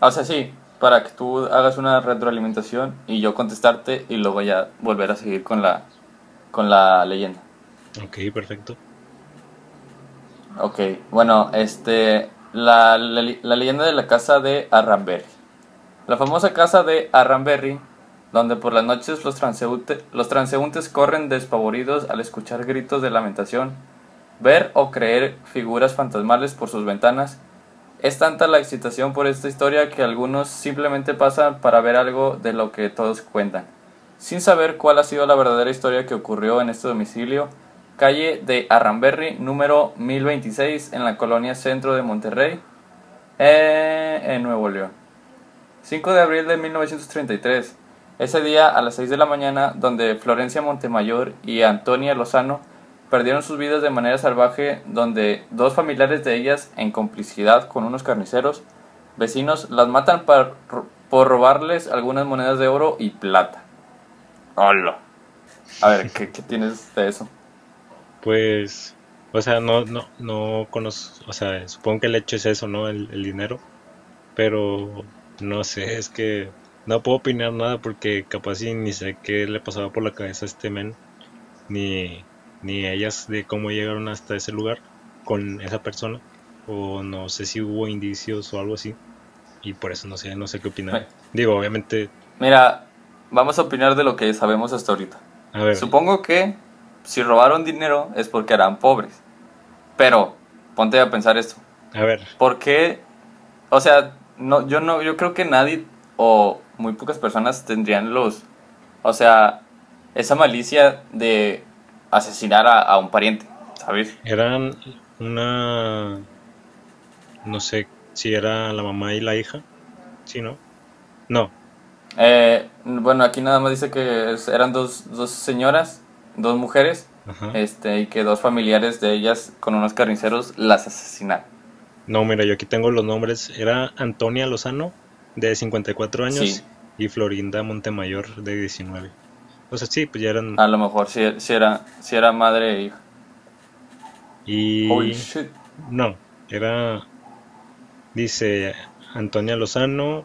O sea, sí, para que tú hagas una retroalimentación y yo contestarte y luego ya volver a seguir con la, con la leyenda. Ok, perfecto. Ok, bueno, este, la, la, la leyenda de la casa de Arranberry. La famosa casa de Arranberry, donde por las noches los, transeúnte- los transeúntes corren despavoridos al escuchar gritos de lamentación, ver o creer figuras fantasmales por sus ventanas. Es tanta la excitación por esta historia que algunos simplemente pasan para ver algo de lo que todos cuentan, sin saber cuál ha sido la verdadera historia que ocurrió en este domicilio calle de Arranberry, número 1026, en la colonia centro de Monterrey, eh, en Nuevo León. 5 de abril de 1933. Ese día, a las 6 de la mañana, donde Florencia Montemayor y Antonia Lozano perdieron sus vidas de manera salvaje, donde dos familiares de ellas, en complicidad con unos carniceros vecinos, las matan par- por robarles algunas monedas de oro y plata. Hola. A ver, ¿qué, qué tienes de eso? Pues, o sea, no, no, no conozco, o sea, supongo que el hecho es eso, ¿no? El, el dinero. Pero, no sé, es que no puedo opinar nada porque capaz y ni sé qué le pasaba por la cabeza a este men, ni, ni ellas de cómo llegaron hasta ese lugar con esa persona, o no sé si hubo indicios o algo así, y por eso no sé, no sé qué opinar. Digo, obviamente, Mira, vamos a opinar de lo que sabemos hasta ahorita. a ver, Supongo que si robaron dinero es porque eran pobres. Pero, ponte a pensar esto. a ver, ¿Por qué? O sea, no, yo no, yo creo que nadie o muy pocas personas tendrían los, o sea, esa malicia de asesinar a, a un pariente, ¿sabes? Eran una... No sé si era la mamá y la hija. Sí, ¿no? No. Eh, bueno, aquí nada más dice que eran dos, dos señoras, dos mujeres Ajá. este, y que dos familiares de ellas con unos carniceros las asesinaron. No, mira, yo aquí tengo los nombres. Era Antonia Lozano, de 54 años, Sí. y Florinda Montemayor, de 19. O sea, sí, pues ya eran... A lo mejor si, si era, si era madre e hija. Y... Holy shit. No, era... Dice Antonia Lozano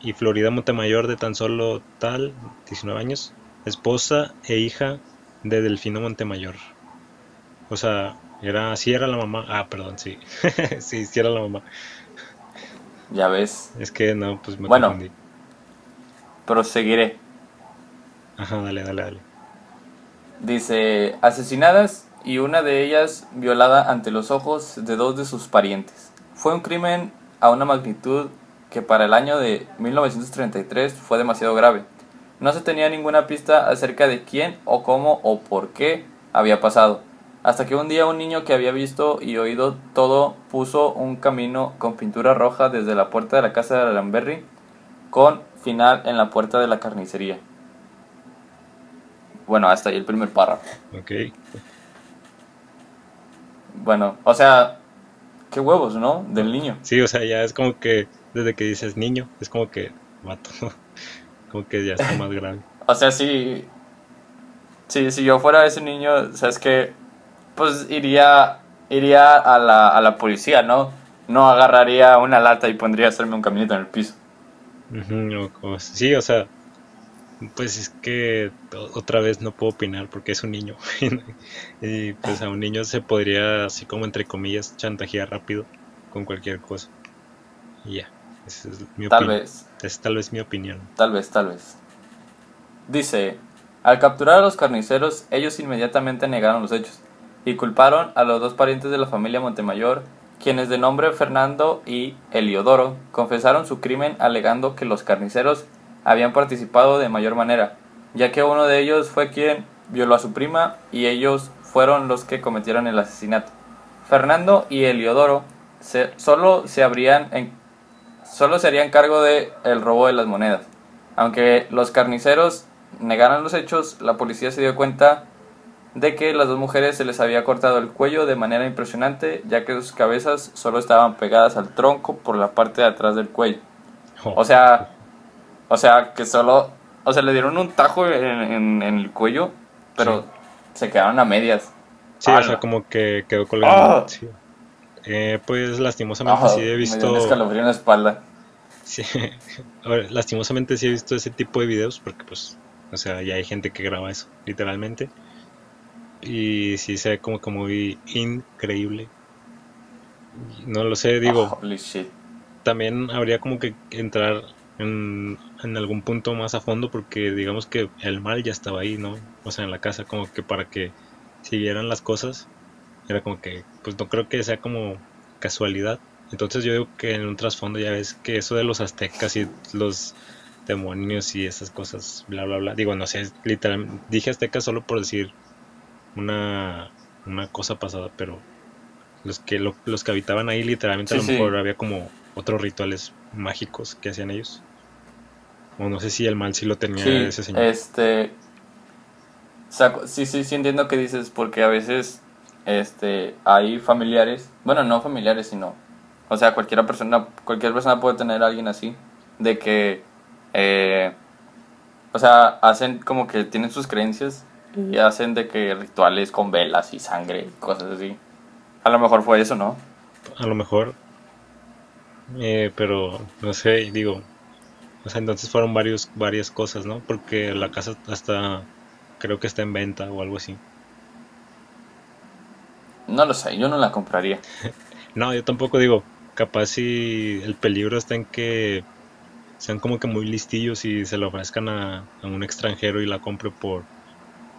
y Florida Montemayor, de tan solo tal, 19 años, esposa e hija de Delfino Montemayor. O sea, era... Sí era la mamá. Ah, perdón, sí. sí, sí era la mamá. Ya ves, Es que no, pues me Bueno. confundí. proseguiré. Ajá, dale, dale, dale. Dice, asesinadas y una de ellas violada ante los ojos de dos de sus parientes. Fue un crimen a una magnitud que para el año de 1933 fue demasiado grave. No se tenía ninguna pista acerca de quién o cómo o por qué había pasado. Hasta que un día un niño que había visto y oído todo puso un camino con pintura roja desde la puerta de la casa de Lamberry con final en la puerta de la carnicería. Bueno, hasta ahí el primer párrafo. Ok. Bueno, o sea, qué huevos, ¿no? Del niño. Sí, o sea, ya es como que desde que dices niño, es como que mato. como que ya está más grave. O sea, si, si, si yo fuera ese niño, sabes que, pues iría, iría a la, a la policía, ¿no? No agarraría una lata y pondría a hacerme un caminito en el piso. Sí, o sea, pues es que otra vez no puedo opinar porque es un niño. y pues a un niño se podría, así como entre comillas, chantajear rápido con cualquier cosa. Y ya, esa es mi Tal opinión. vez. Es tal vez mi opinión. Tal vez, tal vez. Dice, al capturar a los carniceros, ellos inmediatamente negaron los hechos y culparon a los dos parientes de la familia Montemayor, quienes de nombre Fernando y Eliodoro confesaron su crimen alegando que los carniceros habían participado de mayor manera, ya que uno de ellos fue quien violó a su prima y ellos fueron los que cometieron el asesinato. Fernando y Eliodoro se- solo se habrían en- solo se harían cargo de el robo de las monedas. Aunque los carniceros negaran los hechos, la policía se dio cuenta de que las dos mujeres se les había cortado el cuello de manera impresionante, ya que sus cabezas solo estaban pegadas al tronco por la parte de atrás del cuello. Oh, O sea, o sea que solo, o sea, le dieron un tajo en, en- en el cuello, pero se quedaron a medias. sí, o ¡Hala! sea, como que quedó colgando. ¡Ah! sí. Eh, pues lastimosamente Ah, sí he me dio un visto. escalofrío en la espalda. Sí, a ver, lastimosamente sí he visto ese tipo de videos porque pues, o sea, ya hay gente que graba eso, literalmente. Y sí se ve como que muy increíble. No lo sé, digo, también habría como que entrar en, en algún punto más a fondo porque digamos que el mal ya estaba ahí, ¿no? O sea, en la casa, como que para que siguieran las cosas, era como que, pues no creo que sea como casualidad. Entonces yo digo que en un trasfondo ya ves que eso de los aztecas y los demonios y esas cosas, bla, bla, bla. Digo, no sé, literalmente, dije aztecas solo por decir una, una cosa pasada, pero los que, lo- los que habitaban ahí literalmente a lo sí. mejor había como otros rituales mágicos que hacían ellos. O no sé si el mal sí lo tenía Sí, ese señor. este. saco- sí, sí, sí entiendo que dices, porque a veces este, hay familiares, bueno, no familiares, sino. O sea, cualquier persona, cualquier persona puede tener a alguien así, de que. eh, o sea, hacen como que tienen sus creencias y hacen de que rituales con velas y sangre y cosas así. A lo mejor fue eso, ¿no? A lo mejor. Eh, pero no sé, digo. O sea, entonces fueron varios, varias cosas, ¿no? Porque la casa hasta creo que está en venta o algo así. No lo sé, yo no la compraría. No, yo tampoco digo, capaz si el peligro está en que sean como que muy listillos y se lo ofrezcan a, a un extranjero y la compre por,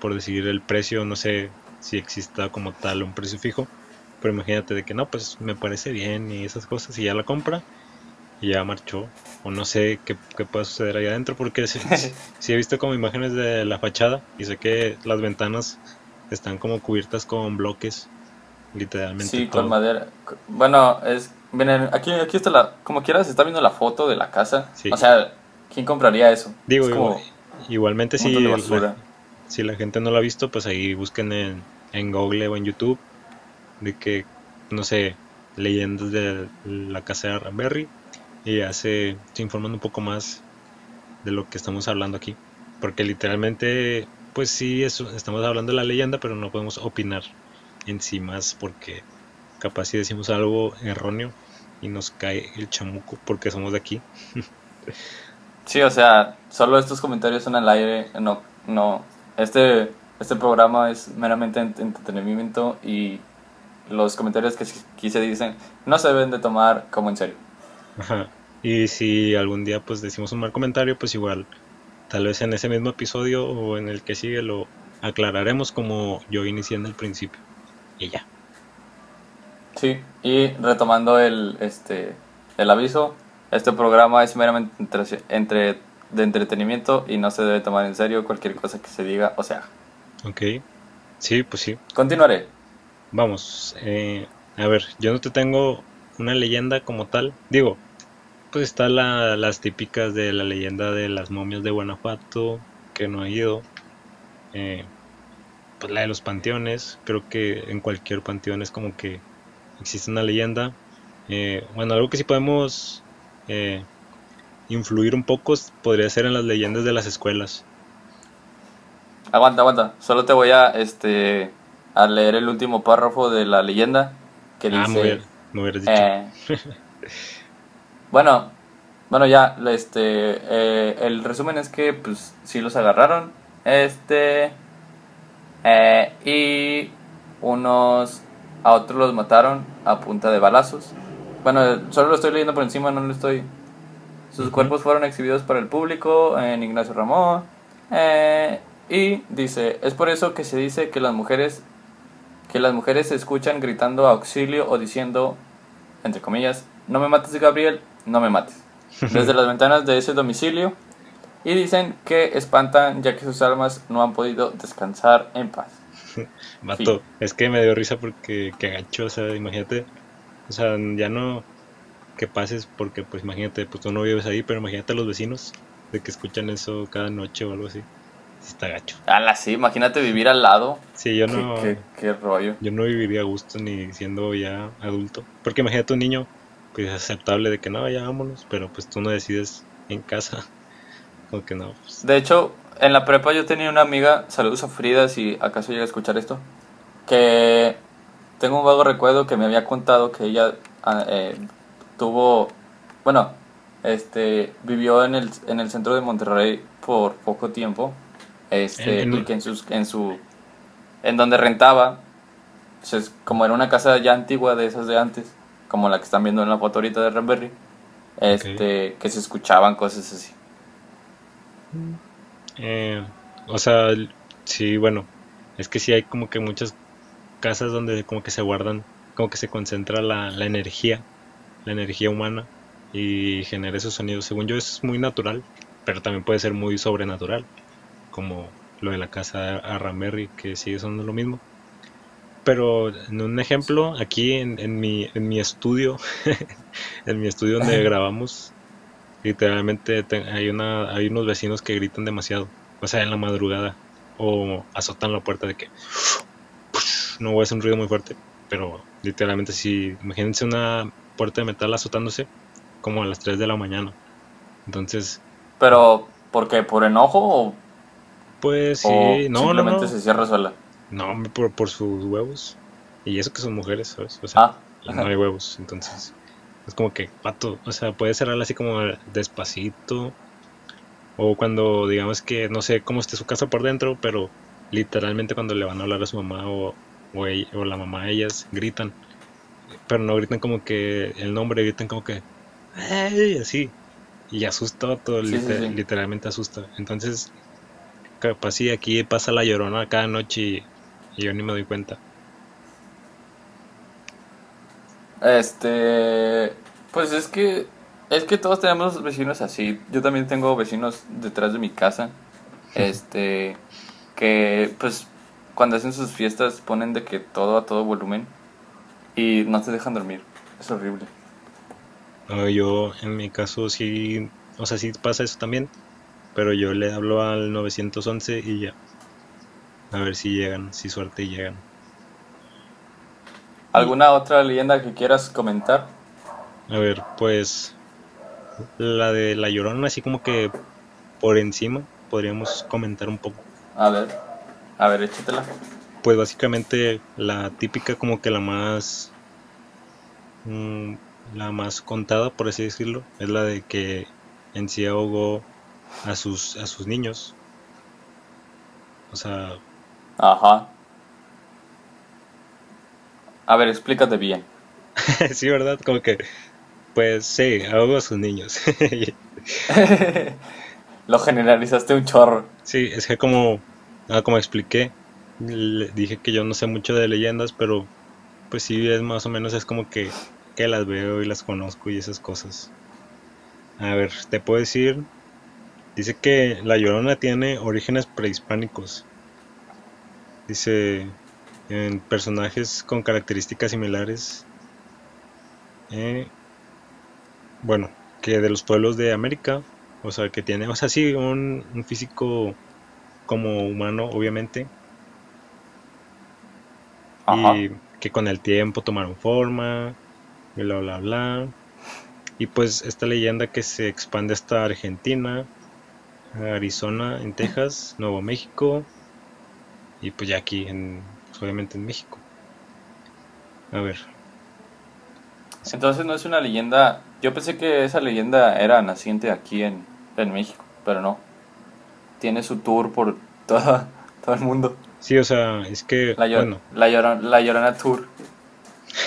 por decidir el precio, no sé si exista como tal un precio fijo, pero imagínate de que no, pues me parece bien y esas cosas y ya la compra y ya marchó, o no sé qué, qué puede suceder ahí adentro, porque sí, sí he visto como imágenes de la fachada y sé que las ventanas están como cubiertas con bloques, literalmente Sí, todo. con madera. Bueno, es. Miren, aquí, aquí está la. Como quieras, está viendo la foto de la casa. Sí. O sea, ¿quién compraría eso? Digo, es como igual- igualmente sí, la-. Si la gente no lo ha visto, pues ahí busquen en, en Google o en YouTube de que, no sé, leyendas de la casa de Ramberry y ya se, se informan un poco más de lo que estamos hablando aquí. Porque literalmente, pues sí, eso, estamos hablando de la leyenda, pero no podemos opinar en sí más porque capaz si decimos algo erróneo y nos cae el chamuco porque somos de aquí. Sí, o sea, solo estos comentarios son al aire, no, no, este, este programa es meramente ent- entretenimiento y los comentarios que aquí se dicen no se deben de tomar como en serio. Ajá. Y si algún día pues decimos un mal comentario, pues igual, tal vez en ese mismo episodio o en el que sigue lo aclararemos como yo inicié en el principio. Y ya. Sí, y retomando el, este, el aviso, este programa es meramente entre, entre- de entretenimiento y no se debe tomar en serio cualquier cosa que se diga o sea. Ok. Sí, pues sí. Continuaré. Vamos. eh, a ver, yo no te tengo una leyenda como tal. Digo, pues está la, las típicas de la leyenda de las momias de Guanajuato, que no ha ido. Eh, pues la de los panteones. Creo que en cualquier panteón es como que existe una leyenda. Eh, bueno, algo que sí podemos eh, influir un poco podría ser en las leyendas de las escuelas. Aguanta, aguanta. Solo te voy a, este, a leer el último párrafo de la leyenda que Ah, dice... me hubieras dicho. eh, bueno, bueno ya, este, eh, el resumen es que, pues, sí los agarraron, este, eh, y unos a otros los mataron a punta de balazos. Bueno, solo lo estoy leyendo por encima, no lo estoy. Sus cuerpos fueron exhibidos para el público en Ignacio Ramón. eh, y dice, es por eso que se dice que las mujeres que las mujeres se escuchan gritando auxilio o diciendo, entre comillas, no me mates Gabriel, no me mates, desde las ventanas de ese domicilio. Y dicen que espantan ya que sus almas no han podido descansar en paz. Vato, es que me dio risa porque que o sea, imagínate, o sea, ya no que pases porque pues imagínate, pues tú no vives ahí, pero imagínate a los vecinos de que escuchan eso cada noche o algo así. Sí Está gacho. Ala, sí, imagínate vivir al lado. Sí, yo no qué, qué rollo. yo no viviría a gusto ni siendo ya adulto, porque imagínate un niño pues es aceptable de que no, ya vámonos, pero pues tú no decides en casa. Como que no, pues, De hecho, en la prepa yo tenía una amiga, saludos a Frida si acaso llega a escuchar esto, que tengo un vago recuerdo que me había contado que ella ah, eh, tuvo, bueno, este, vivió en el, en el centro de Monterrey por poco tiempo, este, En- en- y que en, sus, en su, en donde rentaba, pues, como era una casa ya antigua de esas de antes, como la que están viendo en la foto ahorita de Renberry, este, que se escuchaban cosas así. Eh, o sea, sí, bueno, es que sí hay como que muchas casas donde como que se guardan, como que se concentra la, la energía, la energía humana y genera esos sonidos. Según yo eso es muy natural, pero también puede ser muy sobrenatural, como lo de la casa de Arramerri, que sigue siendo lo mismo. Pero en un ejemplo, aquí en, en mi, en mi estudio, en mi estudio donde grabamos, literalmente te- hay, una, hay unos vecinos que gritan demasiado, o sea, en la madrugada, o azotan la puerta de que no voy a hacer un ruido muy fuerte, pero literalmente si, imagínense una puerta de metal azotándose como a las 3 de la mañana. Entonces, Pero, ¿por qué? ¿Por enojo o, pues o sí, no, no, simplemente no, se cierra sola? no, por, por sus huevos. Y eso que son mujeres, ¿sabes? O sea, Ah, no hay huevos, entonces es como que pato, o sea, puede cerrarla así como despacito o cuando digamos que no sé cómo esté su casa por dentro, pero literalmente cuando le van a hablar a su mamá o, o, ella- o la mamá a ellas gritan, pero no gritan como que el nombre, gritan como que "Ey", así y asusta todo, Sí, sí, liter- sí. literalmente asusta. Entonces, capaz sí, aquí pasa la llorona cada noche y, y yo ni me doy cuenta. este, pues es que, es que todos tenemos vecinos así. Yo también tengo vecinos detrás de mi casa, este, que pues cuando hacen sus fiestas ponen de que todo a todo volumen y no te dejan dormir. Es horrible. No, yo en mi caso sí, o sea, sí pasa eso también, pero yo le hablo al 911 y ya. A ver si llegan, si suerte llegan. ¿Alguna otra leyenda que quieras comentar? A ver, pues la de La Llorona, así como que por encima podríamos comentar un poco. A ver, a ver, échatela. Pues básicamente la típica como que la más mm, la más contada, por así decirlo, es la de que en sí ahogó a sus a sus niños. O sea, Ajá. A ver, explícate bien. sí, ¿verdad? Como que pues sí, ahogó a sus niños. Lo generalizaste un chorro. Sí, es que como, ah, como expliqué, le dije que yo no sé mucho de leyendas, pero pues sí, es más o menos es como que, que las veo y las conozco y esas cosas. A ver, te puedo decir, dice que la Llorona tiene orígenes prehispánicos. Dice, en personajes con características similares. eh, bueno, que de los pueblos de América, o sea, que tiene, o sea, sí, un, un físico como humano, obviamente, Ajá. y que con el tiempo tomaron forma, y bla, bla, bla. Y pues esta leyenda que se expande hasta Argentina, Arizona, en Texas, Nuevo México, y pues ya aquí, en, pues, obviamente en México. A ver, Entonces no es una leyenda. Yo pensé que esa leyenda era naciente aquí en, en México, pero no. Tiene su tour por toda, todo el mundo. Sí, o sea, es que, La, Llor- bueno, la, Llorona, la Llorona Tour.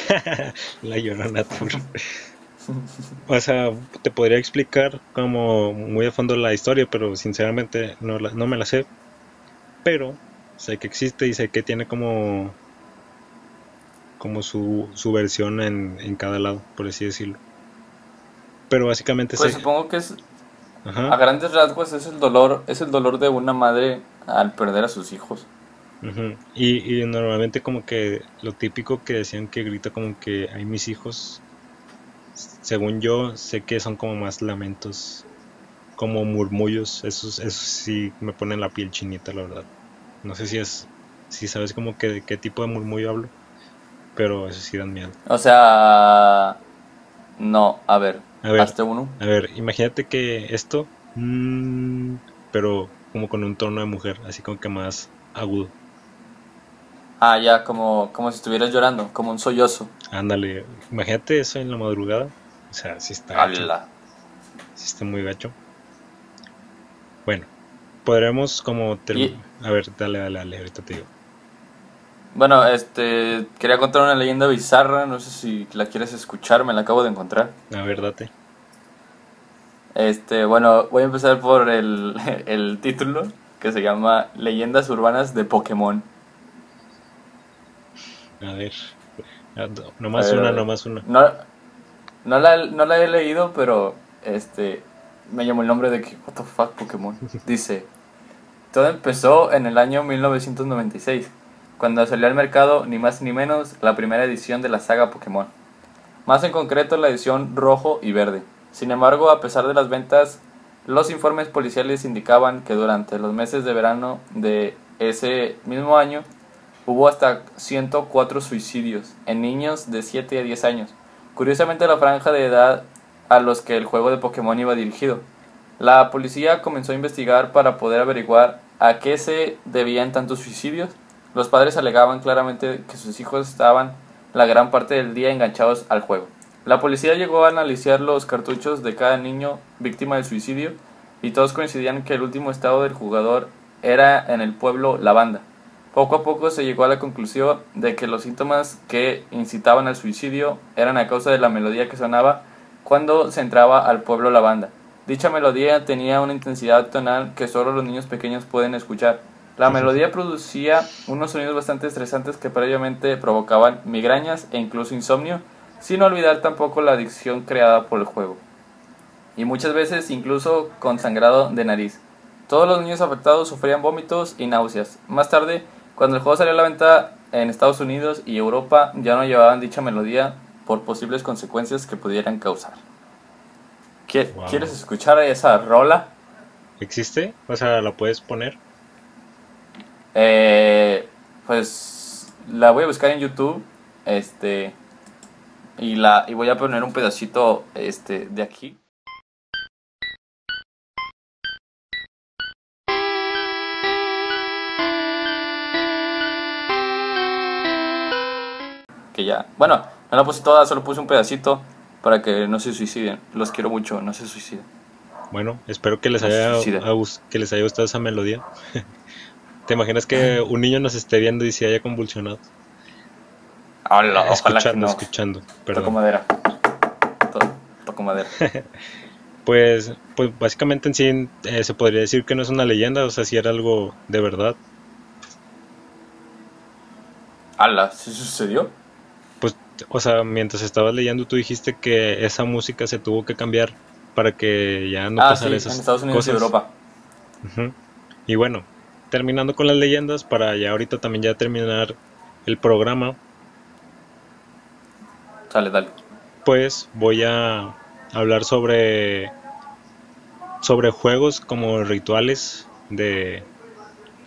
La Llorona Tour. O sea, te podría explicar como muy a fondo la historia, pero sinceramente no, la- no me la sé. Pero sé que existe y sé que tiene como como su, su versión en, en cada lado, por así decirlo. Pero básicamente Pues sé. supongo que es, a grandes rasgos es el dolor, es el dolor de una madre al perder a sus hijos. Ujú. Y, y normalmente como que lo típico que decían que grita como que hay mis hijos, según yo sé que son como más lamentos, como murmullos, esos, esos sí me ponen la piel chinita, la verdad. No sé si es, si sabes como que de qué tipo de murmullo hablo, pero eso sí dan miedo. O sea, no, a ver, A ver. hazte uno. A ver, imagínate que esto, mm, pero como con un tono de mujer, así como que más agudo. Ah, ya, como, como si estuvieras llorando, como un sollozo. Ándale, imagínate eso en la madrugada. O sea, sí está gacho, sí está muy gacho. Bueno, podremos como Y- A ver, dale, dale, dale, ahorita te digo. Bueno, este, quería contar una leyenda bizarra, no sé si la quieres escuchar, me la acabo de encontrar. A ver, date. Este, bueno, voy a empezar por el, el título, que se llama Leyendas Urbanas de Pokémon. A ver. No- Nomás A ver, a una, nomás una. No, no, la, no la he leído, pero este me llamó el nombre de que, what the fuck, Pokémon. Dice, todo empezó en el año 1996, cuando salió al mercado ni más ni menos la primera edición de la saga Pokémon. Más en concreto la edición rojo y verde. Sin embargo, a pesar de las ventas, los informes policiales indicaban que durante los meses de verano de ese mismo año hubo hasta 104 suicidios en niños de 7 a 10 años. Curiosamente la franja de edad a los que el juego de Pokémon iba dirigido. La policía comenzó a investigar para poder averiguar a qué se debían tantos suicidios. Los padres alegaban claramente que sus hijos estaban la gran parte del día enganchados al juego. La policía llegó a analizar los cartuchos de cada niño víctima del suicidio y todos coincidían que el último estado del jugador era en el pueblo Lavanda. Poco a poco se llegó a la conclusión de que los síntomas que incitaban al suicidio eran a causa de la melodía que sonaba cuando se entraba al pueblo Lavanda. Dicha melodía tenía una intensidad tonal que solo los niños pequeños pueden escuchar. La melodía producía unos sonidos bastante estresantes que previamente provocaban migrañas e incluso insomnio, sin olvidar tampoco la adicción creada por el juego. Y muchas veces incluso con sangrado de nariz. Todos los niños afectados sufrían vómitos y náuseas. Más tarde, cuando el juego salió a la venta en Estados Unidos y Europa, ya no llevaban dicha melodía por posibles consecuencias que pudieran causar. ¿Qui- Wow. ¿Quieres escuchar esa rola? ¿Existe? O sea, ¿la puedes poner? Eh, pues la voy a buscar en YouTube. Este. Y, la, y voy a poner un pedacito este, de aquí. Que ya. Bueno, no la puse toda, solo puse un pedacito para que no se suiciden. Los quiero mucho, no se suiciden. Bueno, espero que les No haya, que les haya gustado esa melodía. ¿Te imaginas que un niño nos esté viendo y se haya convulsionado? Hola, ojalá que escuchando, no. escuchando. Toco madera. To- Toco madera. Pues, pues básicamente en sí eh, se podría decir que no es una leyenda, o sea, si era algo de verdad. Ala, ¿sí sucedió? O sea, mientras estabas leyendo tú dijiste que esa música se tuvo que cambiar para que ya no ah, sí, pasara en esas Estados Unidos y cosas. Europa. Ujú. Y bueno, terminando con las leyendas, para ya ahorita también ya terminar el programa, Sale, dale. pues voy a hablar sobre sobre juegos como rituales de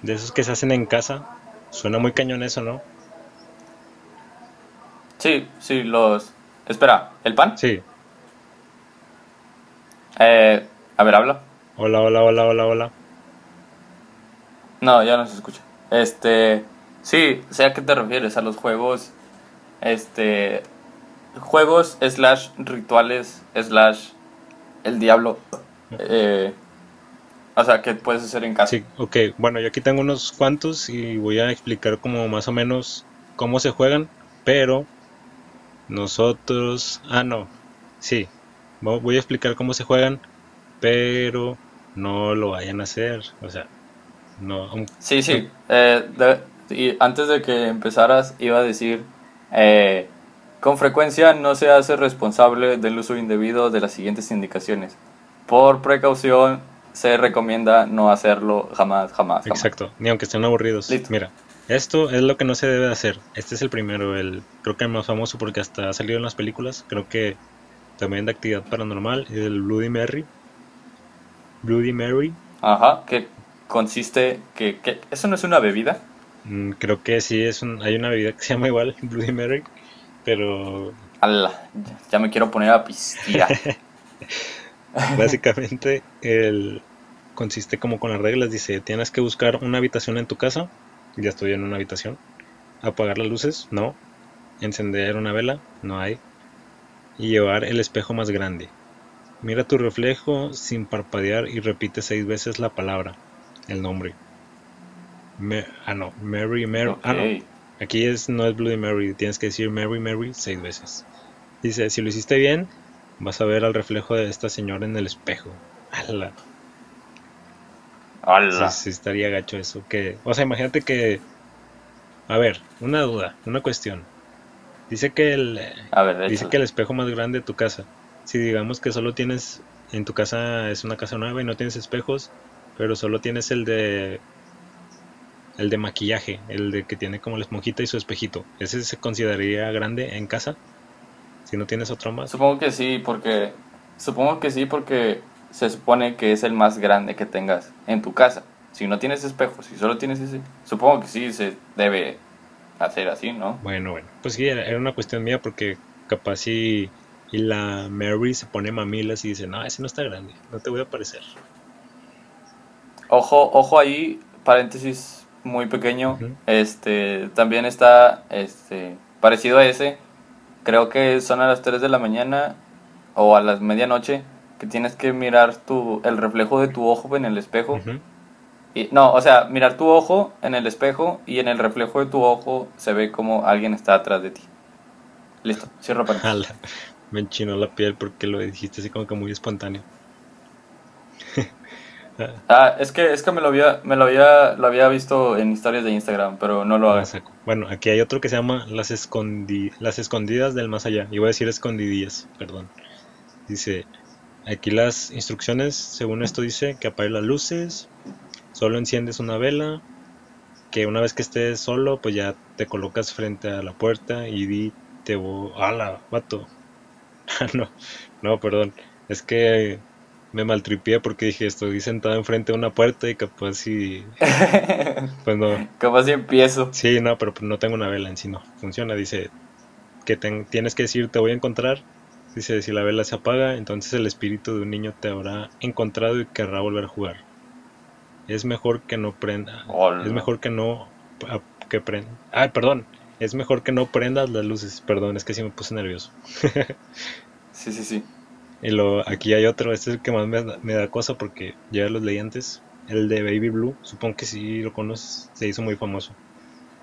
de esos que se hacen en casa. Suena muy cañón eso, ¿no? Sí, sí, los... Espera, ¿el pan? Sí. Eh, a ver, habla. Hola, hola, hola, hola, hola. No, ya no se escucha. Este, sí, sé a qué te refieres, a los juegos, este, juegos slash rituales slash el diablo. Eh, o sea, que puedes hacer en casa. Sí, ok. Bueno, yo aquí tengo unos cuantos y voy a explicar como más o menos cómo se juegan, pero nosotros... Ah, no. Sí. Vo- Voy a explicar cómo se juegan, pero no lo vayan a hacer. O sea, no... aun- Sí, sí. eh, de- y antes de que empezaras, iba a decir, eh, con frecuencia no se hace responsable del uso indebido de las siguientes indicaciones. Por precaución, se recomienda no hacerlo jamás, jamás. jamás. Exacto, ni aunque estén aburridos. Listo. Mira, esto es lo que no se debe de hacer. Este es el primero, el creo que el más famoso porque hasta ha salido en las películas. Creo que también de actividad paranormal, el Bloody Mary. Bloody Mary, Ajá, que consiste, que, que eso no es una bebida. mm, creo que sí es un, hay una bebida que se llama igual Bloody Mary, pero Ala, ya- ya me quiero poner a pistear. básicamente el consiste como con las reglas. Dice, tienes que buscar una habitación en tu casa. Ya estoy en una habitación. Apagar las luces, no. Encender una vela, no hay. Y llevar el espejo más grande. Mira tu reflejo sin parpadear y repite seis veces la palabra, el nombre. Me- ah, no, Mary, Mary. Ah, no. Aquí es, no es Bloody Mary, tienes que decir Mary, Mary seis veces. Dice, si lo hiciste bien, vas a ver al reflejo de esta señora en el espejo. ¡Hala! Sí, sí, estaría gacho eso. Que, o sea, imagínate que. A ver, una duda, una cuestión. Dice que el, A ver, dice que el espejo más grande de tu casa. Si digamos que solo tienes en tu casa es una casa nueva y no tienes espejos, pero solo tienes el de el de maquillaje, el de que tiene como la esponjita y su espejito. ¿Ese se consideraría grande en casa? Si no tienes otro más. Supongo que sí, porque supongo que sí porque se supone que es el más grande que tengas en tu casa. Si no tienes espejos, si solo tienes ese, supongo que sí se debe hacer así, ¿no? Bueno, bueno, pues sí, era, una cuestión mía porque capaz si y la Mary se pone mamilas y dice, no, ese no está grande, no te voy a aparecer. Ojo, ojo ahí, paréntesis muy pequeño. Este, también está este parecido a ese. Creo que son a las 3 de la mañana o a las medianoche que tienes que mirar tu el reflejo de tu ojo en el espejo. Y, no, o sea, mirar tu ojo en el espejo y en el reflejo de tu ojo se ve como alguien está atrás de ti. Listo, cierro paréntesis. Ala, me enchinó la piel porque lo dijiste así como que muy espontáneo. Ah, es que es que me lo había me lo había lo había visto en historias de Instagram, pero no lo hagas. Bueno, aquí hay otro que se llama las, escondi las escondidas del más allá. Iba a decir escondidillas, perdón. Dice, aquí las instrucciones, según esto dice, que apague las luces, solo enciendes una vela, que una vez que estés solo, pues ya te colocas frente a la puerta y di, te voy... ¡Hala, vato! No, no, perdón. Es que me maltripié porque dije, estoy sentado enfrente de una puerta y capaz si... pues no. Capaz si empiezo. Sí, no, pero no tengo una vela en sí, no. Funciona, dice que tienes que decir, te voy a encontrar. Dice, si la vela se apaga, entonces el espíritu de un niño te habrá encontrado y querrá volver a jugar. Es mejor que no prenda. Es mejor que no... Que prenda. Ay, perdón. Es mejor que no prendas las luces. Perdón, es que sí me puse nervioso. sí, sí, sí. Y lo, aquí hay otro, este es el que más me, da cosa porque ya los leí antes. El de Baby Blue, supongo que sí lo conoces, se hizo muy famoso.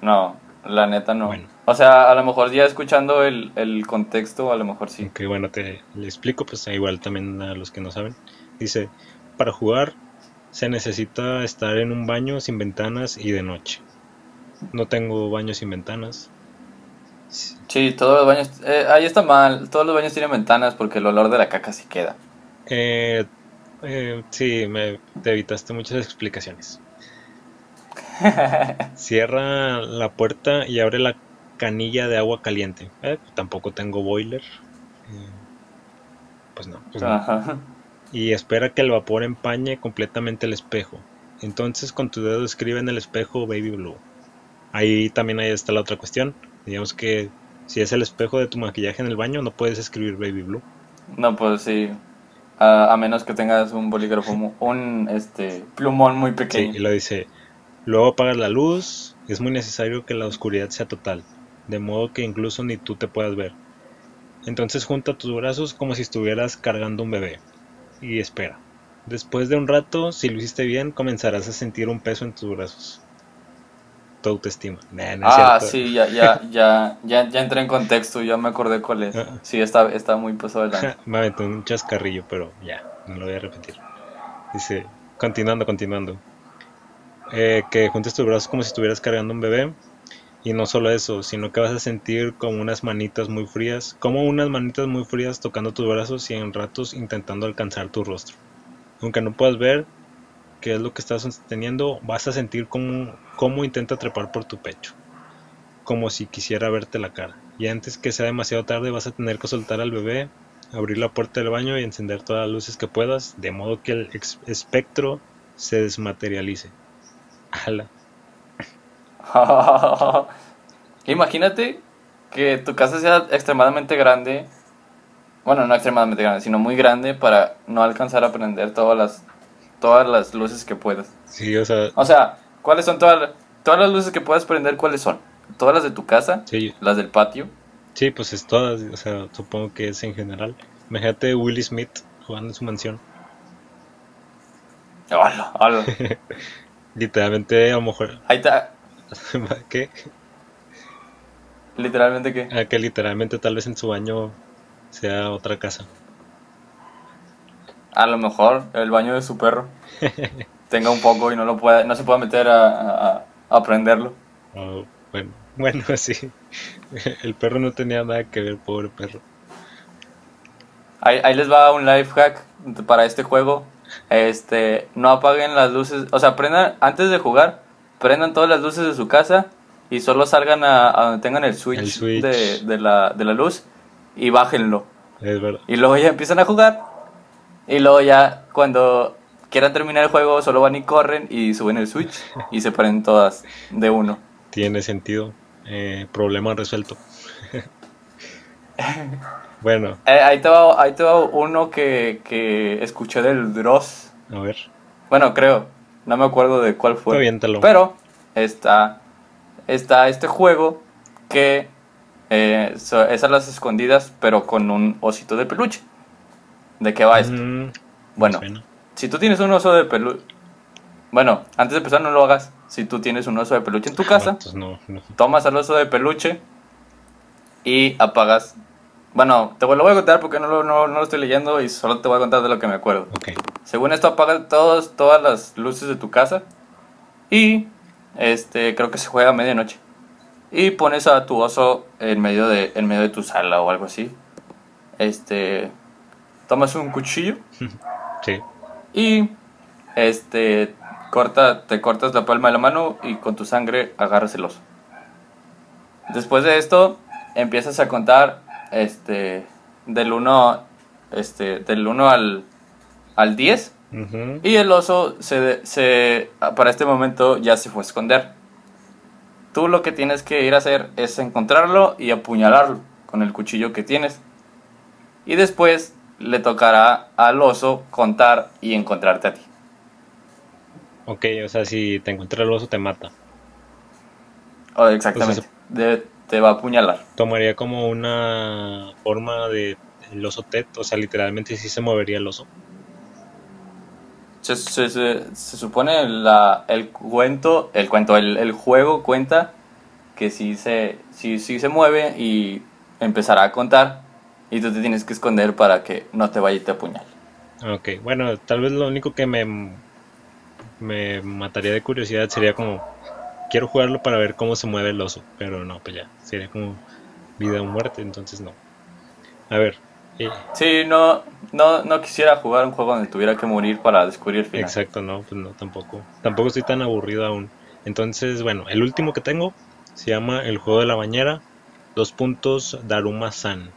No, la neta no. O sea, a lo mejor ya escuchando el, contexto, a lo mejor sí. Que bueno, te le explico, pues igual también a los que no saben. Dice, para jugar se necesita estar en un baño sin ventanas y de noche. No tengo baño sin ventanas, Sí, todos los baños. Eh, ahí está mal. Todos los baños tienen ventanas porque el olor de la caca sí queda. Eh, eh, sí, me, te evitaste muchas explicaciones. Cierra la puerta y abre la canilla de agua caliente. Eh, tampoco tengo boiler. pues no. Pues y espera que el vapor empañe completamente el espejo. Entonces con tu dedo escribe en el espejo Baby Blue. Ahí también ahí está la otra cuestión Digamos que si es el espejo de tu maquillaje en el baño, no puedes escribir Baby Blue. No, pues sí. A, menos que tengas un bolígrafo, un este plumón muy pequeño. Sí, y lo dice. Luego apagas la luz. Es muy necesario que la oscuridad sea total, de modo que incluso ni tú te puedas ver. Entonces junta tus brazos como si estuvieras cargando un bebé y espera. Después de un rato, si lo hiciste bien, comenzarás a sentir un peso en tus brazos tu autoestima. ah, sí, ya, ya, ya, ya, ya entré en contexto, ya me acordé cuál es. Ah. Sí, está, está muy pesado el Me aventó un chascarrillo, pero ya, no lo voy a repetir. Dice, continuando, continuando. Eh, que juntes tus brazos como si estuvieras cargando un bebé. Y no solo eso, sino que vas a sentir como unas manitas muy frías, como unas manitas muy frías tocando tus brazos y en ratos intentando alcanzar tu rostro. Aunque no puedas ver, qué es lo que estás sosteniendo, vas a sentir como, cómo intenta trepar por tu pecho, como si quisiera verte la cara. Y antes que sea demasiado tarde vas a tener que soltar al bebé, abrir la puerta del baño y encender todas las luces que puedas, de modo que el espectro se desmaterialice. Ala. Imagínate que tu casa sea extremadamente grande. Bueno, no extremadamente grande, sino muy grande para no alcanzar a prender todas las todas las luces que puedas. Sí, o sea. O sea, ¿cuáles son todas, todas las luces que puedas prender? ¿Cuáles son? ¿Todas las de tu casa? Sí. ¿Las del patio? Sí, pues es todas, o sea, supongo que es en general. Imagínate Willy Smith jugando en su mansión. Hola, hola. Literalmente, a lo mejor. Ahí está. ¿Qué? ¿Literalmente qué? Ah, que literalmente tal vez en su baño sea otra casa. A lo mejor el baño de su perro tenga un poco y no lo puede, no se pueda meter a, a, prenderlo. Oh, bueno, bueno, sí. El perro no tenía nada que ver, pobre perro. Ahí, ahí les va un life hack para este juego. Este, no apaguen las luces, o sea, prendan antes de jugar, prendan todas las luces de su casa y solo salgan a, donde tengan el switch, De, de, la, de la luz y bájenlo. Es verdad. Y luego ya empiezan a jugar y luego ya cuando quieran terminar el juego solo van y corren y suben el Switch y se ponen todas de uno. Tiene sentido. Eh, problema resuelto. bueno. Eh, ahí, te va, ahí te va uno que, que escuché del Dross. A ver. Bueno, creo. No me acuerdo de cuál fue. Pero está, está este juego que eh, es a las escondidas, pero con un osito de peluche. ¿De qué va esto? Mm, bueno, si tú tienes un oso de peluche. Bueno, antes de empezar, no lo hagas. Si tú tienes un oso de peluche en tu casa, tomas al oso de peluche y apagas. Bueno, te lo voy a contar porque no lo, no, lo estoy leyendo y solo te voy a contar de lo que me acuerdo. Según esto, apagas todos, todas las luces de tu casa y este creo que se juega a medianoche. Y pones a tu oso en medio de, en medio de tu sala o algo así. Este, tomas un cuchillo. Sí. Y este corta, te cortas la palma de la mano y con tu sangre agarras el oso. Después de esto, empiezas a contar este del 1 este del 1 al al 10 Ujú. y el oso se, se, para este momento ya se fue a esconder. Tú lo que tienes que ir a hacer es encontrarlo y apuñalarlo con el cuchillo que tienes. Y después le tocará al oso contar y encontrarte a ti. Ok, o sea, si te encuentra el oso te mata. Oh, exactamente. Pues te va a apuñalar. Tomaría como una forma de el oso Ted, o sea, literalmente sí se movería el oso. Se, se- se- se supone la, el cuento, el cuento, el, el juego cuenta que si se, si, si se mueve y empezará a contar y tú te tienes que esconder para que no te vaya y te apuñale. Ok, bueno, tal vez lo único que me, me mataría de curiosidad sería como, quiero jugarlo para ver cómo se mueve el oso, pero no, pues ya, sería como vida o muerte, entonces no. A ver, eh, Sí, no, no, no quisiera jugar un juego donde tuviera que morir para descubrir el final. exacto, no, pues no, tampoco. Tampoco estoy tan aburrido aún. Entonces, bueno, el último que tengo se llama El juego de la bañera, dos puntos Daruma-san.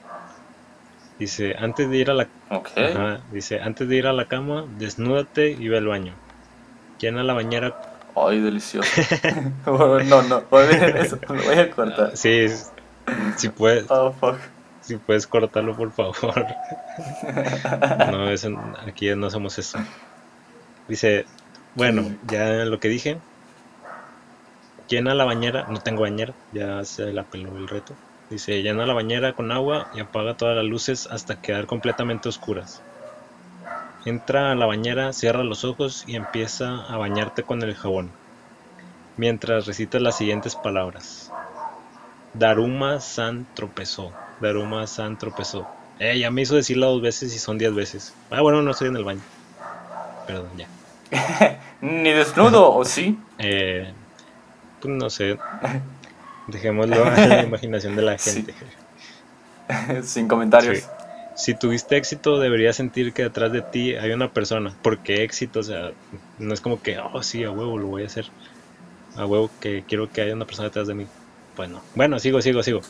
Dice, antes de ir a la Ok. Ajá, dice, antes de ir a la cama, desnúdate y ve al baño. Llena la bañera. Ay, delicioso. no, no, eso, lo voy a cortar. Sí, si puedes, Oh, fuck. si puedes cortarlo, por favor. No, eso, aquí no hacemos eso. Dice, bueno, ya lo que dije. Llena la bañera, no tengo bañera, ya se la peló el reto. Dice, llena la bañera con agua y apaga todas las luces hasta quedar completamente oscuras. Entra a la bañera, cierra los ojos y empieza a bañarte con el jabón. Mientras recitas las siguientes palabras. Daruma San tropezó. Daruma San tropezó. Eh, ya me hizo decirla dos veces y son diez veces. Ah, bueno, no estoy en el baño. Perdón, ya. Ni desnudo, ¿o sí? Eh, pues no sé. Dejémoslo a la imaginación de la Sí. gente. Sin comentarios. Sí. Si tuviste éxito, deberías sentir que detrás de ti hay una persona. Porque éxito, o sea, no es como que, oh, sí, a huevo, lo voy a hacer. A huevo que quiero que haya una persona detrás de mí. Bueno, bueno, sigo, sigo, sigo.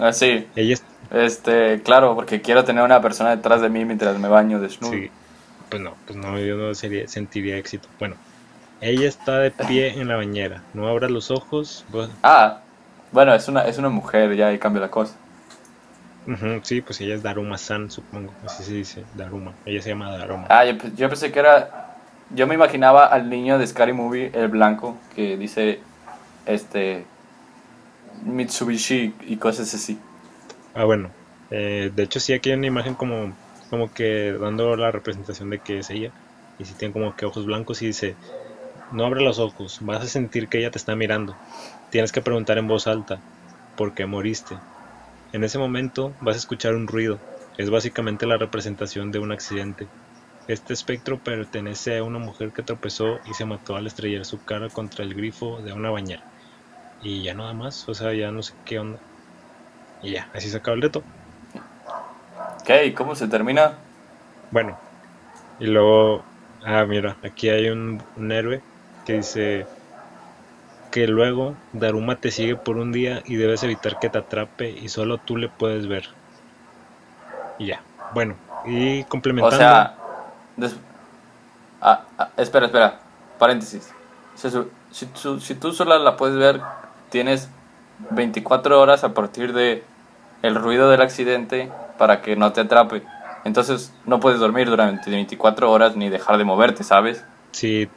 Así, Ella es, este, claro, porque quiero tener una persona detrás de mí mientras me baño desnudo. sí, pues no, pues no, yo no sería- sentiría éxito. Bueno, ella está de pie en la bañera. No abras los ojos. vos- Ah, bueno, es una, es una mujer, ya ahí cambia la cosa. Sí, pues ella es Daruma-san, supongo. Así se dice, Daruma. Ella se llama Daruma. Ah, yo, pe- yo pensé que era. Yo me imaginaba al niño de Scary Movie, el blanco, que dice. Este. Mitsubishi y cosas así. Ah, bueno. eh, de hecho, sí, aquí hay una imagen como, como que dando la representación de que es ella. Y sí tiene como que ojos blancos y dice, no abre los ojos, vas a sentir que ella te está mirando. Tienes que preguntar en voz alta, ¿por qué moriste? En ese momento vas a escuchar un ruido. Es básicamente la representación de un accidente. Este espectro pertenece a una mujer que tropezó y se mató al estrellar su cara contra el grifo de una bañera. Y ya nada más, o sea, ya no sé qué onda. Y ya, así se acaba el reto. Ok, ¿cómo se termina? Bueno, y luego, ah, mira, aquí hay un, un héroe que dice que luego Daruma te sigue por un día y debes evitar que te atrape y solo tú le puedes ver. Y ya, bueno, y O complementando, sea. des- ah, ah, espera, espera. Paréntesis. Si, tú- si tú sola la puedes ver, tienes 24 horas a partir de el ruido del accidente para que no te atrape. Entonces no puedes dormir durante 24 horas ni dejar de moverte, ¿sabes? sí,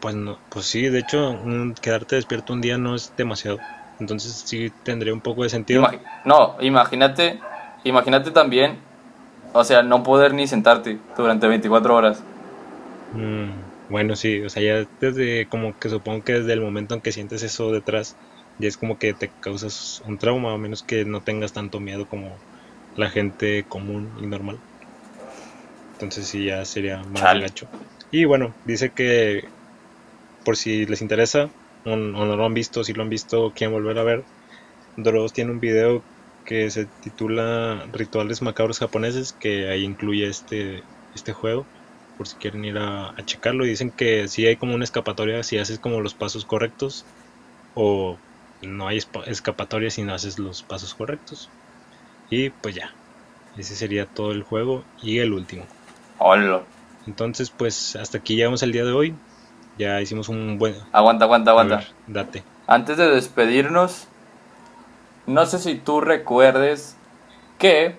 pues no, pues sí, de hecho, quedarte despierto un día no es demasiado. Entonces sí tendría un poco de sentido. No, imagínate, imagínate también, o sea, no poder ni sentarte durante 24 horas. Mm, bueno, sí, o sea, ya desde como que supongo que desde el momento en que sientes eso detrás, ya es como que te causas un trauma, a menos que no tengas tanto miedo como la gente común y normal. Entonces sí, ya sería más Chale. gacho. Y bueno, dice que por si les interesa o, no lo han visto, si lo han visto, quieren volver a ver, Dross tiene un video que se titula Rituales Macabros Japoneses, que ahí incluye este, este juego por si quieren ir a, a checarlo. Y dicen que sí hay como una escapatoria si haces como los pasos correctos, o no hay escapatoria si no haces los pasos correctos. Y pues ya, ese sería todo el juego y el último. Hola. Entonces, pues hasta aquí llegamos el día de hoy. Ya hicimos un buen... Aguanta, aguanta, aguanta. ver, date. Antes de despedirnos, no sé si tú recuerdes que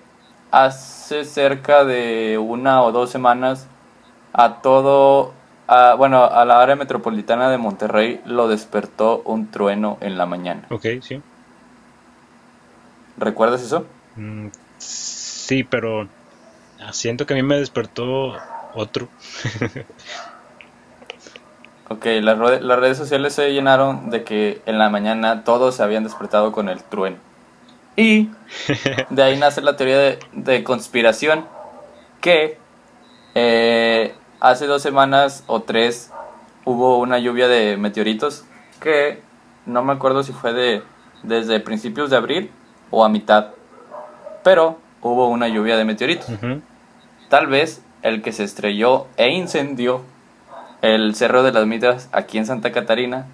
hace cerca de una o dos semanas a todo, a- bueno, a la área metropolitana de Monterrey lo despertó un trueno en la mañana. Ok, sí. ¿Recuerdas eso? Mm, sí, pero siento que a mí me despertó otro. Ok, las, las redes sociales se llenaron de que en la mañana todos se habían despertado con el trueno. Y de ahí nace la teoría de, de conspiración que eh, hace dos semanas o tres hubo una lluvia de meteoritos que no me acuerdo si fue de desde principios de abril o a mitad, pero hubo una lluvia de meteoritos. Tal vez el que se estrelló e incendió el Cerro de las Mitras aquí en Santa Catarina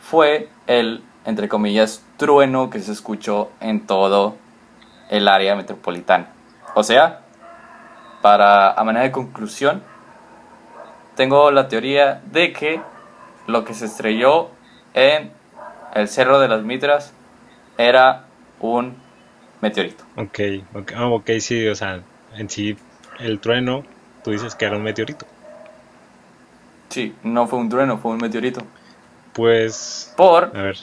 fue el, entre comillas, trueno que se escuchó en todo el área metropolitana. O sea, para a manera de conclusión, tengo la teoría de que lo que se estrelló en el Cerro de las Mitras era un meteorito. Ok, ok, ah, sí, o sea, en sí, el trueno, tú dices que era un meteorito. Sí, no fue un trueno, fue un meteorito. Pues, Por a ver,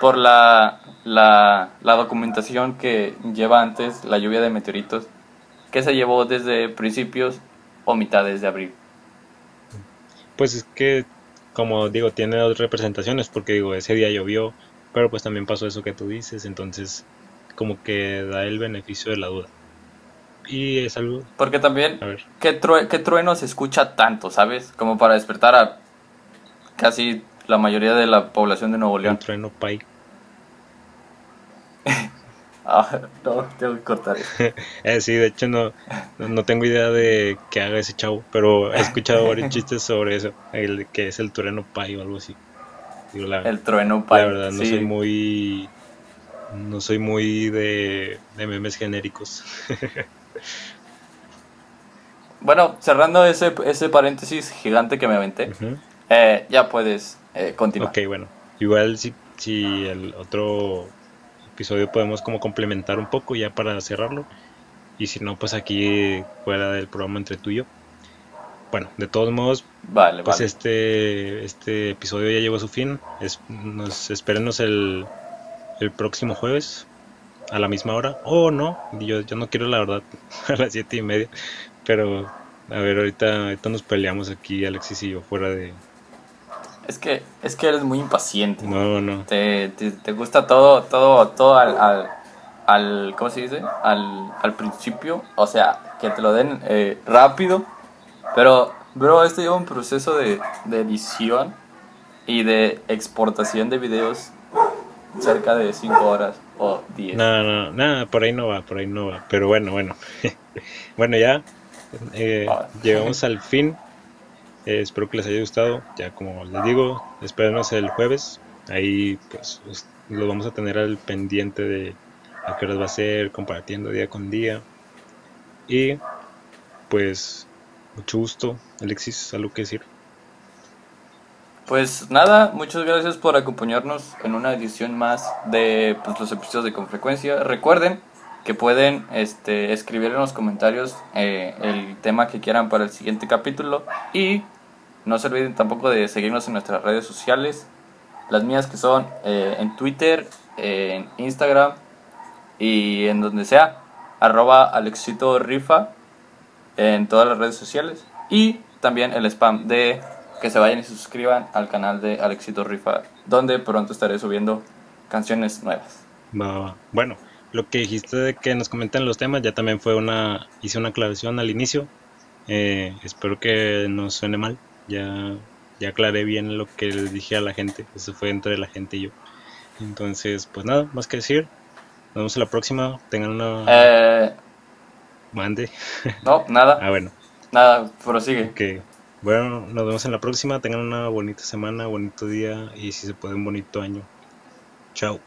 por la, la, la documentación que lleva antes la lluvia de meteoritos, que se llevó desde principios o mitades de abril. pues es que, como digo, tiene dos representaciones, porque digo, ese día llovió, pero pues también pasó eso que tú dices, entonces, como que da el beneficio de la duda. Y es algo, Porque también, ¿qué, true- qué trueno se escucha tanto, sabes? Como para despertar a casi la mayoría de la población de Nuevo un León. trueno pay. Ah, no, tengo que cortar. Eh, sí, de hecho no, no tengo idea de qué haga ese chavo, pero he escuchado varios chistes sobre eso, el que es el trueno pay o algo así. Digo, la, El trueno la pay, verdad no sí. soy muy no soy muy de, de memes genéricos. Bueno, cerrando ese, ese paréntesis gigante que me aventé, eh, ya puedes eh, continuar. Ok, bueno, igual si, si el otro episodio podemos como complementar un poco ya para cerrarlo. Y si no, pues aquí fuera del programa entre tú y yo. Bueno, de todos modos, Vale, pues vale. este, este episodio ya llegó a su fin. Es, nos, espérenos el, el próximo jueves a la misma hora. O no, yo, yo no quiero la verdad a las siete y media. Pero a ver, ahorita, ahorita nos peleamos aquí Alexis y yo fuera de... Es que, es que eres muy impaciente. No, no. Te, te, te gusta todo, todo, todo al, al, al- ¿cómo se dice? Al, al principio, o sea, que te lo den eh, rápido. Pero, bro, esto lleva un proceso de, de edición y de exportación de videos cerca de 5 horas o 10. No, no, nada, por ahí no va, por ahí no va. Pero bueno, bueno. bueno, ya eh, Ah. llegamos al fin. Eh, espero que les haya gustado. Ya como les digo, espérenos el jueves. Ahí pues lo vamos a tener al pendiente de a qué horas va a ser, compartiendo día con día. Y pues mucho gusto, Alexis, algo que decir. Pues nada, muchas gracias por acompañarnos en una edición más de pues, los episodios de Con Frecuencia. Recuerden que pueden este, escribir en los comentarios eh, el tema que quieran para el siguiente capítulo y no se olviden tampoco de seguirnos en nuestras redes sociales, las mías que son eh, en Twitter, en Instagram y en donde sea, arroba Alexito Rifa en todas las redes sociales y también el spam de que se vayan y suscriban al canal de Alexito Rifa, donde pronto estaré subiendo canciones nuevas. Va, va, va. Bueno, lo que dijiste de que nos comentan los temas, ya también fue una, hice una aclaración al inicio. Eh, espero que no suene mal. Ya, ya aclaré bien lo que les dije a la gente. Eso fue entre la gente y yo. Entonces, pues nada, más que decir. Nos vemos en la próxima. Tengan una Eh, mande. no, nada, Ah, bueno. nada, prosigue. Que bueno, nos vemos en la próxima. Tengan una bonita semana, bonito día y si se puede un bonito año. Chao.